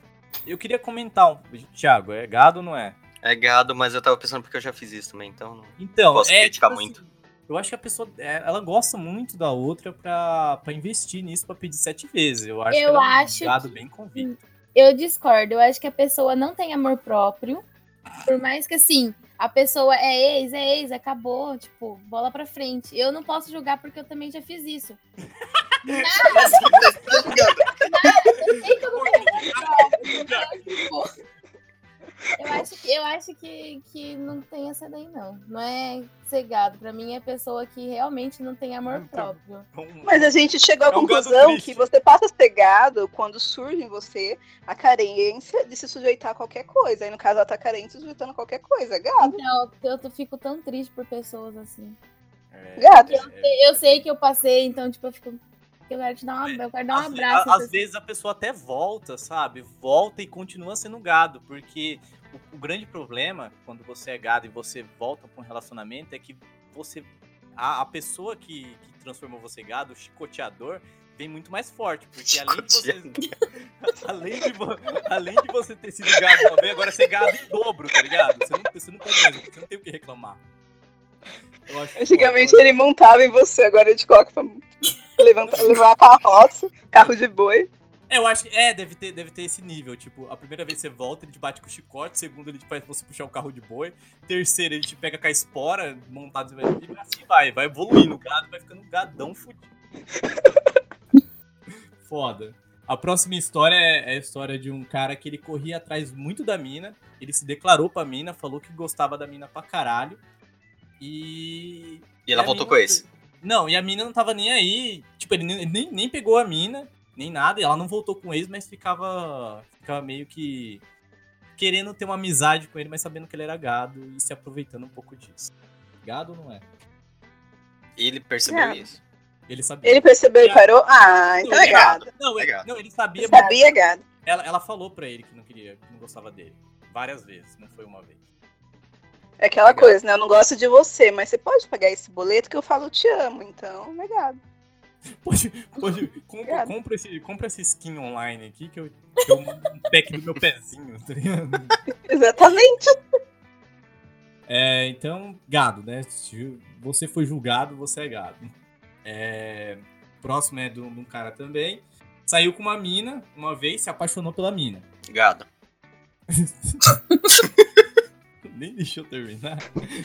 eu queria comentar. Thiago, é gado ou não é? É gado, mas eu tava pensando porque eu já fiz isso também, então. não- Então, Posso é, criticar tipo muito. assim, eu acho que a pessoa, é, ela gosta muito da outra pra, pra investir nisso, pra pedir sete vezes. Eu acho Eu que ela é um acho gado que- bem convicto. Eu discordo. Eu acho que a pessoa não tem amor próprio. Por mais que, assim, a pessoa é ex, é ex, acabou. Tipo, bola pra frente. Eu não posso julgar porque eu também já fiz isso. Eu sei que eu não tenho amor próprio, mas, tipo, Eu acho que, eu acho que, que não tem essa daí, não. Não é cegado. Pra mim é pessoa que realmente não tem amor Então. próprio. Mas a gente chegou à É um conclusão que você passa a ser gado quando surge em você a carência de se sujeitar a qualquer coisa. Aí, no caso, ela tá carente se sujeitando a qualquer coisa. É gado. Então, eu, eu fico tão triste por pessoas assim. é, Gado. é, Eu sei que eu passei, então, tipo, eu fico. Eu quero te dar um, eu quero dar um às, abraço. a- às vezes a pessoa até volta, sabe? Volta e continua sendo gado, porque o, o grande problema quando você é gado e você volta para um relacionamento é que você a, a pessoa que, que transformou você em gado, o chicoteador, vem muito mais forte, porque além de você além de, além de você ter sido gado uma vez, agora você é gado em dobro, tá ligado? Você não, você não pode mais, você não tem o que reclamar. Eu acho Antigamente foda. ele montava em você, agora ele te coloca pra levantar, levar a carroça, carro de boi. É, eu acho que é, deve ter, deve ter esse nível. Tipo, a primeira vez você volta, ele te bate com o chicote, segunda ele te faz você puxar o carro de boi, terceira ele te pega com a espora montado e assim vai, vai evoluindo, o gado vai ficando um gadão fudido. Foda. A próxima história é é a história de um cara que ele corria atrás muito da mina, ele se declarou pra mina, falou que gostava da mina pra caralho. E. E ela voltou mina- com esse. Não, e a mina não tava nem aí. Tipo, ele nem, nem pegou a mina, nem nada. E ela não voltou com ele, mas ficava, ficava meio que querendo ter uma amizade com ele, mas sabendo que ele era gado e se aproveitando um pouco disso. Gado ou não é? Ele percebeu É. isso. Ele sabia. Ele percebeu e parou. Ah, então é gado. Não, É ele, gado. não, ele sabia, Ele mas sabia, gado. ela, ela falou pra ele que não queria, que não gostava dele. várias vezes, não foi uma vez. É aquela Legal. coisa, né? Eu não gosto de você, mas você pode pagar esse boleto que eu falo te amo, então, legal. Pode, pode, compra, Obrigada. compra, esse, compra essa skin online aqui que eu que eu um pack do meu pezinho, tá ligado? Exatamente. É, então, gado, né? Se você foi julgado, você é gado. É, próximo é de um cara também. Saiu com uma mina uma vez, se apaixonou pela mina. Gado. Nem deixou eu terminar.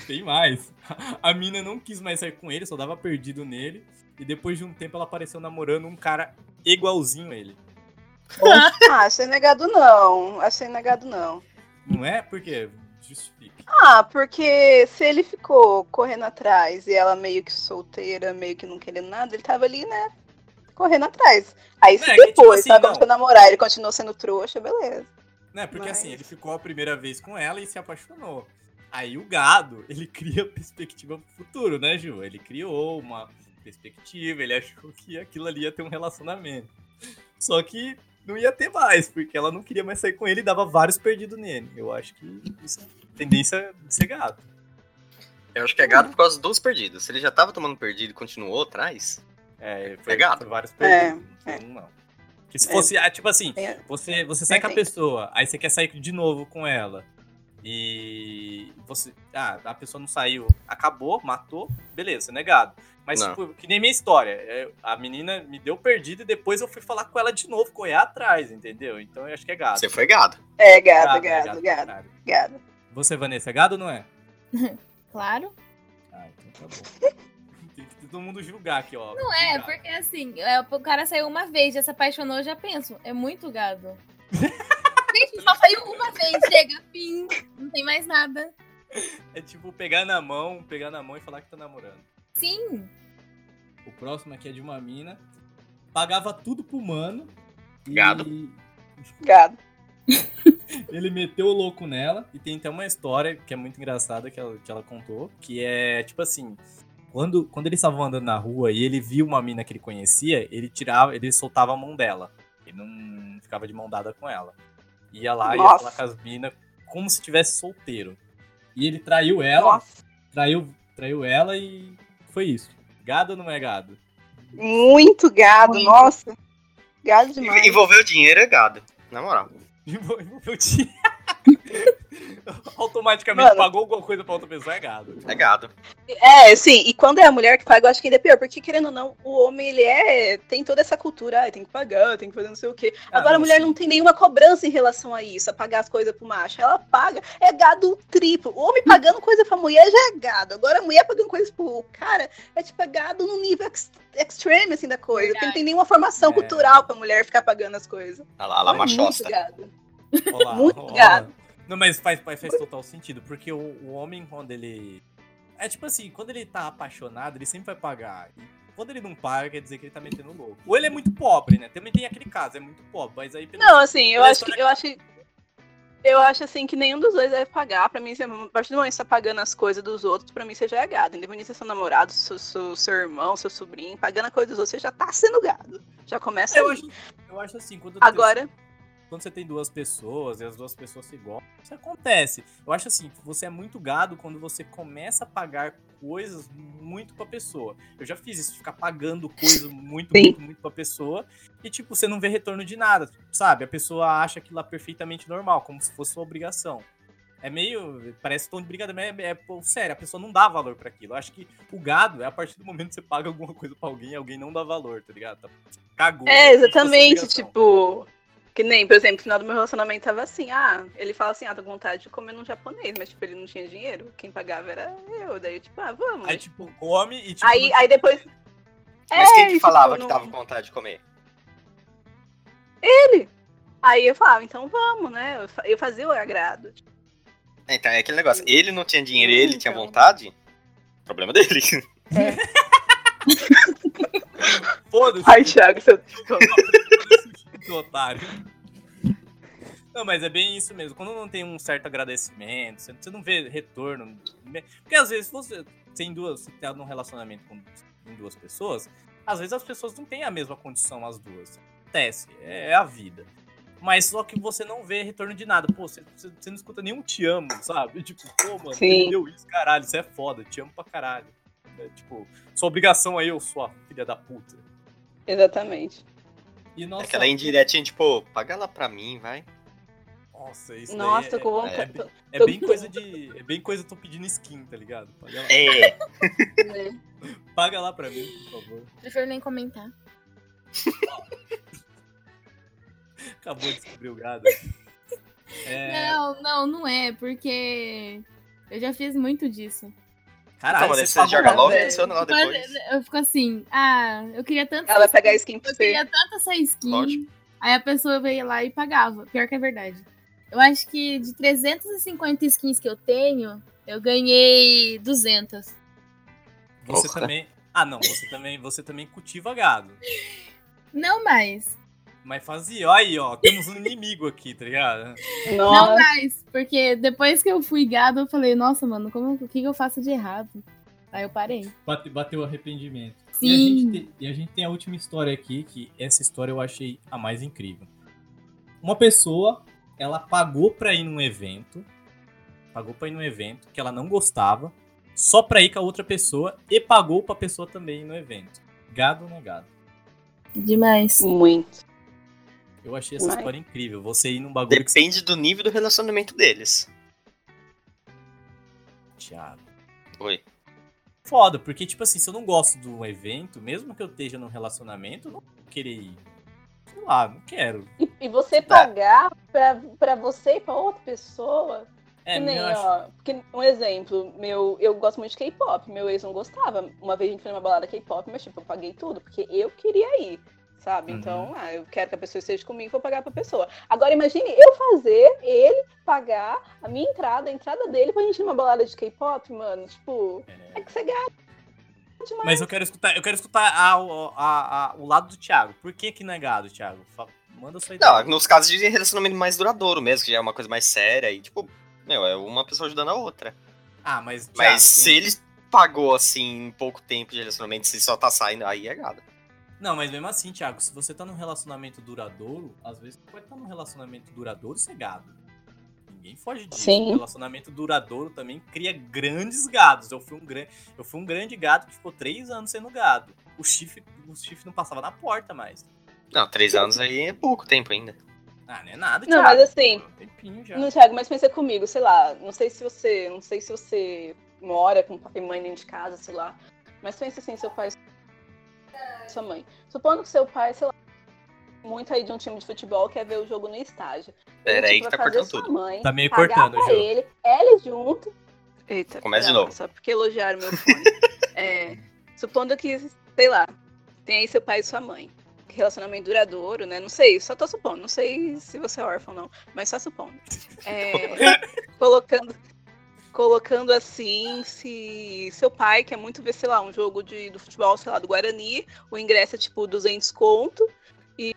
Tem mais. A mina não quis mais sair com ele, só dava perdido nele. E depois de um tempo ela apareceu namorando um cara igualzinho a ele. Ah, achei negado não. Achei negado não. Não é? Por quê? Justifique. Ah, porque se ele ficou correndo atrás e ela meio que solteira, meio que não querendo nada, ele tava ali, né? Correndo atrás. Aí se É, que, tipo depois assim, não. namorar ele continuou sendo trouxa, beleza. Né? Porque Mas- assim, ele ficou a primeira vez com ela e se apaixonou. Aí o gado, ele cria perspectiva pro futuro, né, Ju? Ele criou uma perspectiva, ele achou que aquilo ali ia ter um relacionamento. Só que não ia ter mais, porque ela não queria mais sair com ele e dava vários perdidos nele. Eu acho que isso é tendência de ser gado. Eu acho que é gado por causa dos perdidos. Se ele já tava tomando perdido e continuou atrás, É, foi, É foi vários É, perdidos. é. Não, não. Que se É. fosse, ah, tipo assim, É. Você, você sai com a Entendo. pessoa, aí você quer sair de novo com ela. E você. Ah, a pessoa não saiu, acabou, matou, beleza, negado. Mas, tipo, que nem minha história. é, A menina me deu perdido e depois eu fui falar com ela de novo, correr atrás, entendeu? Então eu acho que é gado. você foi gado. É, gado, é gado, gado, caralho. gado. Você, Vanessa, é gado ou não é? Claro. Ah, então tá bom. Tem que todo mundo julgar aqui, ó. Não é, porque assim, é, o cara saiu uma vez, já se apaixonou, eu já penso, é muito gado. Gente, só saiu uma vez, chega, fim, não tem mais nada. É tipo pegar na mão, pegar na mão e falar que tá namorando. Sim, O próximo aqui é de uma mina. Pagava tudo pro mano. e Gado. Gado. Ele meteu o louco nela. E tem até uma história que é muito engraçada que ela, que ela contou. Que é tipo assim. Quando, quando eles estavam andando na rua e ele viu uma mina que ele conhecia, ele tirava, ele soltava a mão dela. Ele não ficava de mão dada com ela. Ia lá e ia falar com as minas como se tivesse solteiro. E ele traiu ela, Nossa. traiu, traiu ela e foi isso. Gado ou não é gado? Muito gado, Muito. nossa. Gado demais. Envolveu dinheiro é gado. Na moral. Envolveu dinheiro. Automaticamente Mano. pagou alguma coisa pra outra pessoa, é gado. É gado. É, sim, e quando é a mulher que paga, eu acho que ainda é pior, porque querendo ou não, o homem, ele é, tem toda essa cultura, ah, tem que pagar, tem que fazer não sei o quê. Ah, Agora não, a mulher sim. não tem nenhuma cobrança em relação a isso, a pagar as coisas pro macho. Ela paga, é gado triplo. O homem pagando coisa pra mulher já é gado. Agora a mulher pagando coisas pro cara, é tipo é gado num nível ex extreme, assim, da coisa. Porque não tem nenhuma formação É. cultural pra mulher ficar pagando as coisas. Olha lá, olha lá, É muito machosta. gado. Olha lá, Muito olha lá. gado. Não, mas faz, faz, faz total sentido, porque o, o homem, quando ele. É tipo assim, quando ele tá apaixonado, ele sempre vai pagar. E quando ele não paga, quer dizer que ele tá metendo louco. Ou ele é muito pobre, né? Também tem aquele caso, é muito pobre, mas aí pelo Não, assim, eu acho que eu acho eu acho assim que nenhum dos dois deve pagar. Pra mim, a partir do momento que você tá pagando as coisas dos outros, pra mim você já é gado. Independente se é seu namorado, seu, seu, seu irmão, seu sobrinho, pagando a coisa dos outros, você já tá sendo gado. Já começa eu aí. acho, eu acho assim, quando Agora, quando você tem duas pessoas e as duas pessoas se gostam, isso acontece. Eu acho assim, você é muito gado quando você começa a pagar coisas muito pra pessoa. Eu já fiz isso, ficar pagando coisas muito, Sim. muito, muito pra pessoa e, tipo, você não vê retorno de nada, sabe? A pessoa acha aquilo lá perfeitamente normal, como se fosse uma obrigação. É meio. Parece tom de brincadeira, mas é, é sério, a pessoa não dá valor pra aquilo. Eu acho que o gado é a partir do momento que você paga alguma coisa pra alguém e alguém não dá valor, tá ligado? Tá- Cagou. é fosse exatamente, tipo. Que nem, por exemplo, no final do meu relacionamento tava assim, ah, ele fala assim, ah, tô com vontade de comer num japonês, mas tipo, ele não tinha dinheiro, quem pagava era eu, daí tipo, ah, vamos. Aí, tipo, come e tipo. aí, não- aí depois. Mas É, quem que tipo, falava que não- tava com vontade de comer? Aí eu falava, então vamos, né? Eu fa- Eu fazia o agrado. Então, é aquele negócio. Ele não tinha dinheiro e ele tinha Então. vontade. Problema dele. Foda-se, Ai, Thiago, seu. seu otário. Não, mas é bem isso mesmo. Quando não tem um certo agradecimento, você você não vê retorno. Porque às vezes você tem duas, você tá num relacionamento com duas pessoas, às vezes as pessoas não têm a mesma condição as duas. Acontece, é, é a vida. mas só que você não vê retorno de nada. Pô, você, você você não escuta nenhum te amo, sabe? Tipo, pô, mano, Sim. entendeu isso, caralho, isso é foda, te amo pra caralho. É, tipo, sua obrigação aí, eu sua filha da puta. Exatamente. E nossa, Aquela indiretinha, tipo, paga lá pra mim, vai. nossa, isso Nossa, daí tô com é, é, é tô- bem coisa de. É bem coisa tô pedindo skin, tá ligado? Paga lá, É, paga lá pra mim, por favor. Prefiro nem comentar. Acabou de descobrir o gado. É, Não, não, não é, porque eu já fiz muito disso. Caralho, então, você joga logo e adiciona lá depois. Eu fico assim, ah, eu queria tanto. Ela vai pegar a skin, pra Eu você. queria tanto essa skin. Lógico. Aí a pessoa veio lá e pagava. Pior que é verdade. Eu acho que de 350 skins que eu tenho, eu ganhei 200. Você Porra. também. Ah, não, você também, você também cultiva gado. Não mais. Mas fazia, ó aí, ó, temos um inimigo aqui, tá ligado? Não Nossa, mais. Porque depois que eu fui gado, eu falei, nossa, mano, como, o que, que eu faço de errado? Aí eu parei. Bate- Bateu o arrependimento. E a, Sim. gente tem, e a gente tem a última história aqui, que essa história eu achei a mais incrível. Uma pessoa, ela pagou pra ir num evento, pagou pra ir num evento que ela não gostava, só pra ir com a outra pessoa e pagou pra pessoa também ir no evento. Gado ou não é gado? Demais. muito. Eu achei essa história incrível. Você ir num bagulho que. Depende do nível do relacionamento deles. Thiago. Oi. Foda, porque, tipo assim, se eu não gosto de um evento, mesmo que eu esteja num relacionamento, eu não vou querer ir. Sei lá, não quero. E, e você pagar pra, pra você e pra outra pessoa. É, que nem, acho... ó. Porque, um exemplo, meu, eu gosto muito de K-pop. Meu ex não gostava. Uma vez a gente foi numa balada K-pop, mas tipo, eu paguei tudo, porque eu queria ir. Sabe? Uhum. Então, ah, eu quero que a pessoa esteja comigo, vou pagar pra pessoa. Agora, imagine eu fazer ele pagar a minha entrada, a entrada dele pra gente ir numa balada de K-pop, mano. Tipo, é que você gasta demais. Mas eu quero escutar, eu quero escutar a- a- a- o lado do Thiago. Por que que não é gado, Thiago? Fa- Manda sua ideia. Não, nos casos de relacionamento mais duradouro mesmo, que já é uma coisa mais séria e, tipo, meu, é uma pessoa ajudando a outra. Ah, mas, Thiago, Mas se tem- ele pagou, assim, em pouco tempo de relacionamento, se só tá saindo, aí é gado. Não, mas mesmo assim, Thiago, se você tá num relacionamento duradouro, às vezes você pode estar num relacionamento duradouro e ser gado. Ninguém foge disso. Sim. Relacionamento duradouro também cria grandes gados. Eu fui um, gran... eu fui um grande gado que ficou três anos sendo gado. O chifre, o chifre não passava na porta mais. Não, três anos aí é pouco tempo ainda. Ah, não é nada, Não, Thiago. mas assim, Um. Não, Thiago, mas pensa comigo, sei lá, não sei se você, não sei se você mora com papai e mãe dentro de casa, sei lá, mas pensa assim, seu pai sua mãe. Supondo que seu pai, sei lá, muito aí de um time de futebol quer ver o jogo no estágio. Pera aí tipo, que tá cortando tudo. Mãe, Tá meio pagar cortando, pra Ju. ele, ele junto. Eita, Começa de novo. Só porque elogiaram meu fone. É, supondo que, sei lá, tem aí seu pai e sua mãe. Relacionamento duradouro, né? Não sei, só tô supondo. Não sei se você é órfão, não. Mas só supondo. É, colocando, colocando assim, se seu pai quer muito ver, sei lá, um jogo de, do futebol, sei lá, do Guarani, o ingresso é tipo 200 conto, e,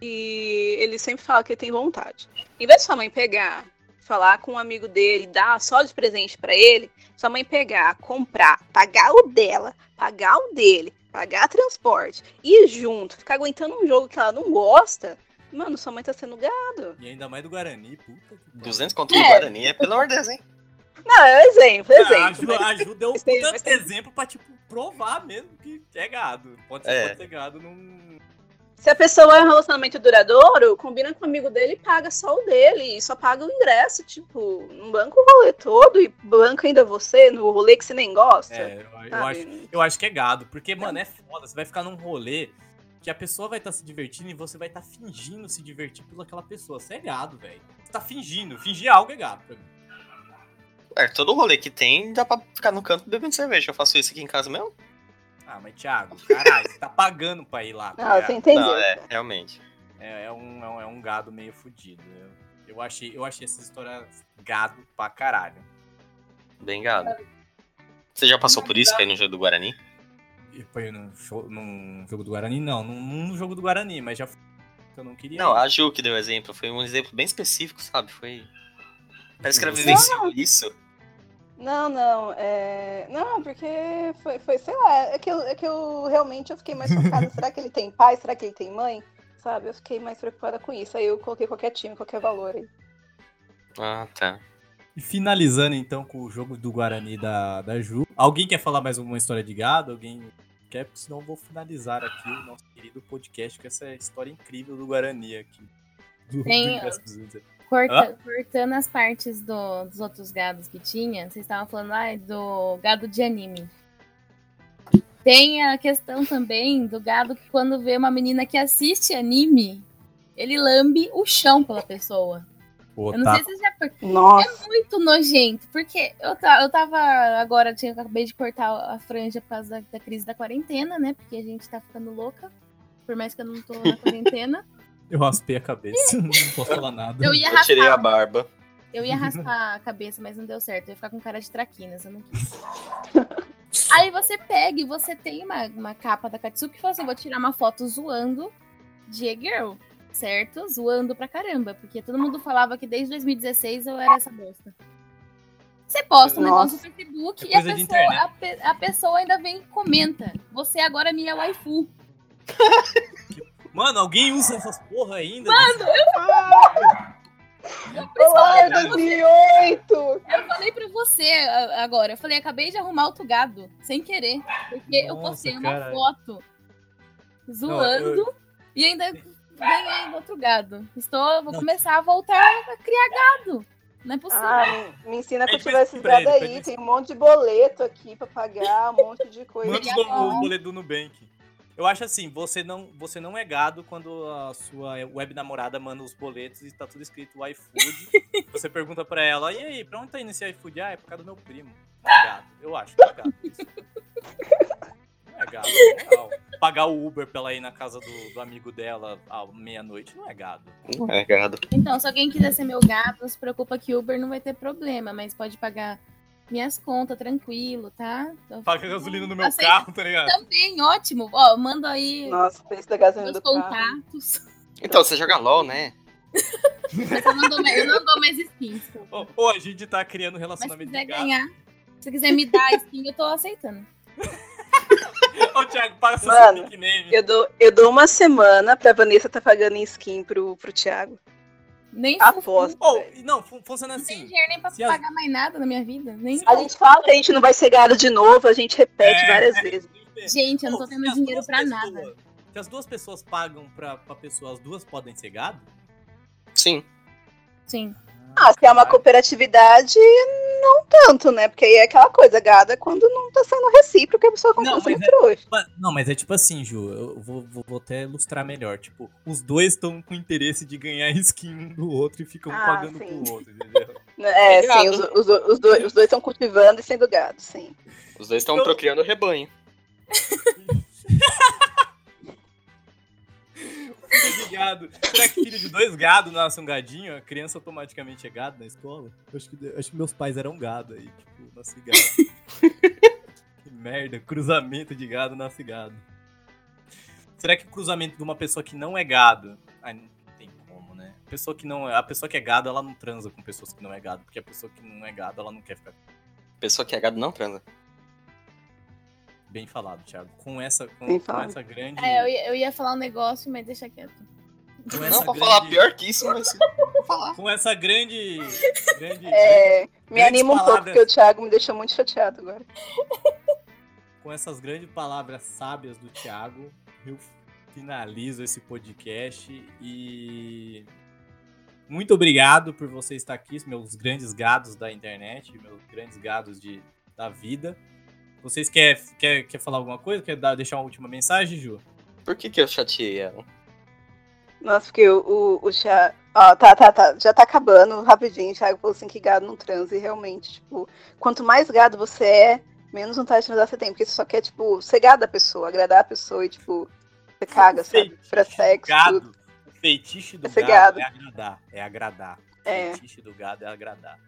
e ele sempre fala que ele tem vontade. Em vez de sua mãe pegar, falar com um amigo dele, dar só de presente pra ele, sua mãe pegar, comprar, pagar o dela, pagar o dele, pagar transporte, ir junto, ficar aguentando um jogo que ela não gosta, mano, sua mãe tá sendo gado. E ainda mais do Guarani, puta que pariu. 200 conto no É. Guarani é pelo amor de Deus, hein? Não, é um exemplo, Ah, exemplo. a Ju, deu um tem- tem- exemplo pra, tipo, provar mesmo que é gado. Pode ser, É. pode ser gado num... Se a pessoa é um relacionamento duradouro, combina com o amigo dele e paga só o dele. E só paga o ingresso, tipo, não banca o rolê todo e banca ainda você no rolê que você nem gosta. É, eu, eu acho, eu acho que é gado. Porque, mano, é foda. Você vai ficar num rolê que a pessoa vai estar se divertindo e você vai estar fingindo se divertir pelaquela pessoa. Você é gado, velho. Você tá fingindo. Fingir algo é gado pra mim. É, todo rolê que tem, dá pra ficar no canto bebendo cerveja. Eu faço isso aqui em casa mesmo? Ah, mas Thiago, caralho, você tá pagando pra ir lá. tá Não, ligado? você entendeu. Não, é, realmente. É, é um, é, um, é um gado meio fudido. Eu, eu, achei, eu achei essa história gado pra caralho. Bem gado. Você já passou por isso, foi no jogo do Guarani? Foi show- num jogo do Guarani? Não, não no jogo do Guarani, mas já foi. que Eu não queria. Não, a Ju que deu exemplo. Foi um exemplo bem específico, sabe? Foi. Parece que ela vivenciou isso. Não, não, é... Não, porque foi, foi sei lá, é que, eu, é que eu realmente eu fiquei mais focada. será que ele tem pai? Será que ele tem mãe? sabe? Eu fiquei mais preocupada com isso. Aí eu coloquei qualquer time, qualquer valor aí. Ah, tá. E finalizando então com o jogo do Guarani da, da Ju. Alguém quer falar mais alguma história de gado? Alguém quer? Porque senão eu vou finalizar aqui o nosso querido podcast com essa história incrível do Guarani aqui. Do, Tem- do Invest Corta- cortando as partes do- dos outros gados que tinha, vocês estavam falando ah, do gado de anime. Tem a questão também do gado que quando vê uma menina que assiste anime, ele lambe o chão pela pessoa. Eu não sei otaku. se vocês já per- Nossa. muito nojento, porque eu, eu tava agora, tinha acabei de cortar a franja por causa da, da crise da quarentena, né? Porque a gente tá ficando louca. Por mais que eu não tô na quarentena. Eu raspei a cabeça, não posso falar nada. Eu ia Eu tirei a raspar, barba. eu ia raspar a cabeça, mas não deu certo. Eu ia ficar com cara de traquinas, eu não quis. Aí você pega e você tem uma, uma capa da Katsuki e fala assim: vou tirar uma foto zoando de girl, certo? Zoando pra caramba, porque todo mundo falava que desde 2016 eu era essa bosta. Você posta um negócio no. Facebook É e a pessoa, a, pe- a pessoa ainda vem e comenta. Você agora é minha waifu. Mano, alguém usa essas porra ainda? Olá, 2008! Eu falei pra você agora, eu falei, acabei de arrumar outro gado, sem querer. Porque eu Nossa, postei uma caralho. foto zoando e ainda ganhei outro gado. Estou, vou Não. começar a voltar a criar gado. Não é possível. Ah, me, ensina a cultivar esses pede aí. Tem um monte de boleto aqui pra pagar, um monte de coisa. Manda Ele os agora- bo- os boletos do Nubank. Eu acho assim, você não, você não é gado quando a sua web namorada manda os boletos e tá tudo escrito iFood. você pergunta pra ela, e aí, pra onde tá indo esse iFood? Ah, é por causa do meu primo. Não é gado. Eu acho que não é gado isso. Não é gado. Não. Pagar o Uber pra ela ir na casa do, do amigo dela à meia-noite não é gado. Não é gado. Então, se alguém quiser ser meu gado, não se preocupa que Uber não vai ter problema, mas pode pagar minhas contas tranquilo, tá? Então, Paga gasolina no meu Aceito carro, tá ligado? Também, ótimo. Ó, manda aí Nossa, da gasolina meus do carro. contatos. Então, você joga LOL, né? Eu não dou mais, eu não dou mais skins. Ou, ou a gente tá criando um Mas se relacionamento quiser de ganhar, se quiser me dar skin, eu tô aceitando. Ô, Thiago, passa Mano, seu nickname. Eu dou, eu dou uma semana pra Vanessa tá pagando em skin pro, pro Thiago. Nem Aposto. Ou, velho. não, fun- funciona Não tem assim. dinheiro nem pra Se as- pagar mais nada na minha vida. Nem... A gente fala que a gente não vai ser gado de novo, a gente repete É. várias vezes. Gente, eu não tô tendo as dinheiro pra pessoas- nada. Se as duas pessoas pagam pra, pra pessoa, as duas podem ser gado? Sim. Sim. Ah, se é uma cooperatividade, não tanto, né? Porque aí é aquela coisa, gado é quando não tá sendo recíproco e a pessoa Não, continua sendo mas é- trouxa. Mas- Não, mas é tipo assim, Ju, eu vou, vou, vou até ilustrar melhor. Tipo, os dois estão com interesse de ganhar skin um do outro e ficam Ah, pagando sim. pro outro, entendeu? É, É sim, os, os, os dois, os dois estão cultivando e sendo gado, sim. Os dois estão Eu- procriando o rebanho. Filho de gado. Será que filho de dois gados nasce um gadinho? A criança automaticamente é gado na escola? Eu acho que, acho que meus pais eram gado aí, tipo, nasci gado. que merda, cruzamento de gado nasce gado. Será que o cruzamento de uma pessoa que não é gado. Ai, não tem como, né? A pessoa que não é, a pessoa que é gado, ela não transa com pessoas que não é gado, porque a pessoa que não é gado, ela não quer ficar Pessoa que é gado não transa. Bem falado, Thiago. Com essa, com, com essa grande. É, eu ia, eu ia falar um negócio, mas deixa quieto. com Não, pra grande- falar pior que isso, mas vou falar. Com essa grande. grande É, me anima um pouco, porque o Thiago me deixou muito chateado agora. com essas grandes palavras sábias do Thiago, eu finalizo esse podcast e muito obrigado por você estar aqui, meus grandes gados da internet, meus grandes gados de, da vida. Vocês querem quer, quer falar alguma coisa? Quer dar, deixar uma última mensagem, Ju? Por que, que eu chateei ela? Nossa, porque o, o, o Thiago. Ó, tá, tá, tá. Já tá acabando rapidinho. O Thiago falou assim que gado não transa. E realmente, tipo, quanto mais gado você é, menos vontade de transar você tem. Porque você só quer, tipo, ser gado da pessoa, agradar a pessoa e, tipo, você caga, sabe? Pra sexo, gado, tudo. O feitiço do É gado, gado. é agradar. É agradar. O É. feitiço do gado é agradar.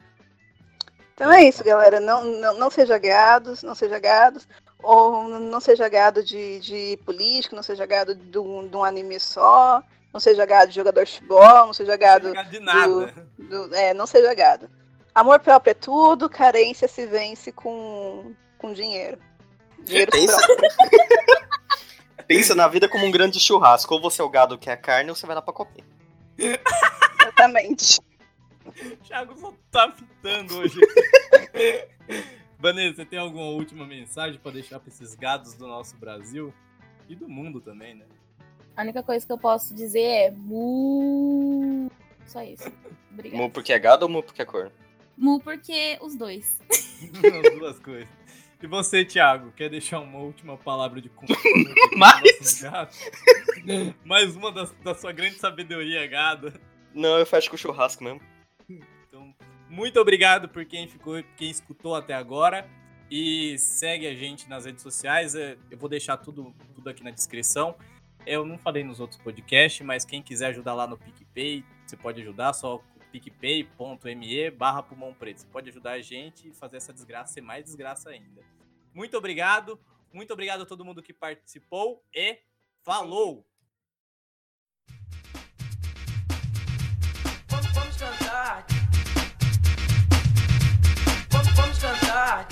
Então é isso, galera. Não, não, não seja gados, não seja gados. Ou não seja gado de, de político, não seja gado de um, de um anime só. Não seja gado de jogador de futebol, não seja gado Não é de nada. do- é, não seja gado. Amor próprio é tudo, carência se vence com, com dinheiro. Dinheiro Pensa- próprio. Pensa na vida como um grande churrasco. Ou você é o gado que é a carne, ou você vai lá pra comer. Exatamente. Thiago só tá fitando hoje. Vanessa, você tem alguma última mensagem pra deixar pra esses gados do nosso Brasil? E do mundo também, né? A única coisa que eu posso dizer é mu. Só isso. Obrigada. Mu porque é gado ou mu porque é corno? Mu porque os dois. As duas coisas. E você, Thiago, quer deixar uma última palavra de Mais? Mais uma da, da sua grande sabedoria, gado. Não, eu fecho com churrasco mesmo. Muito obrigado por quem ficou, quem escutou até agora. E segue a gente nas redes sociais. é, Eu vou deixar tudo, tudo aqui na descrição. Eu não falei nos outros podcasts, mas quem quiser ajudar lá no PicPay, você pode ajudar só picpay.me barra pulmão preto. Você pode ajudar a gente e fazer essa desgraça ser mais desgraça ainda. Muito obrigado. Muito obrigado a todo mundo que participou e falou! Vamos, vamos cantar. Vamos, vamos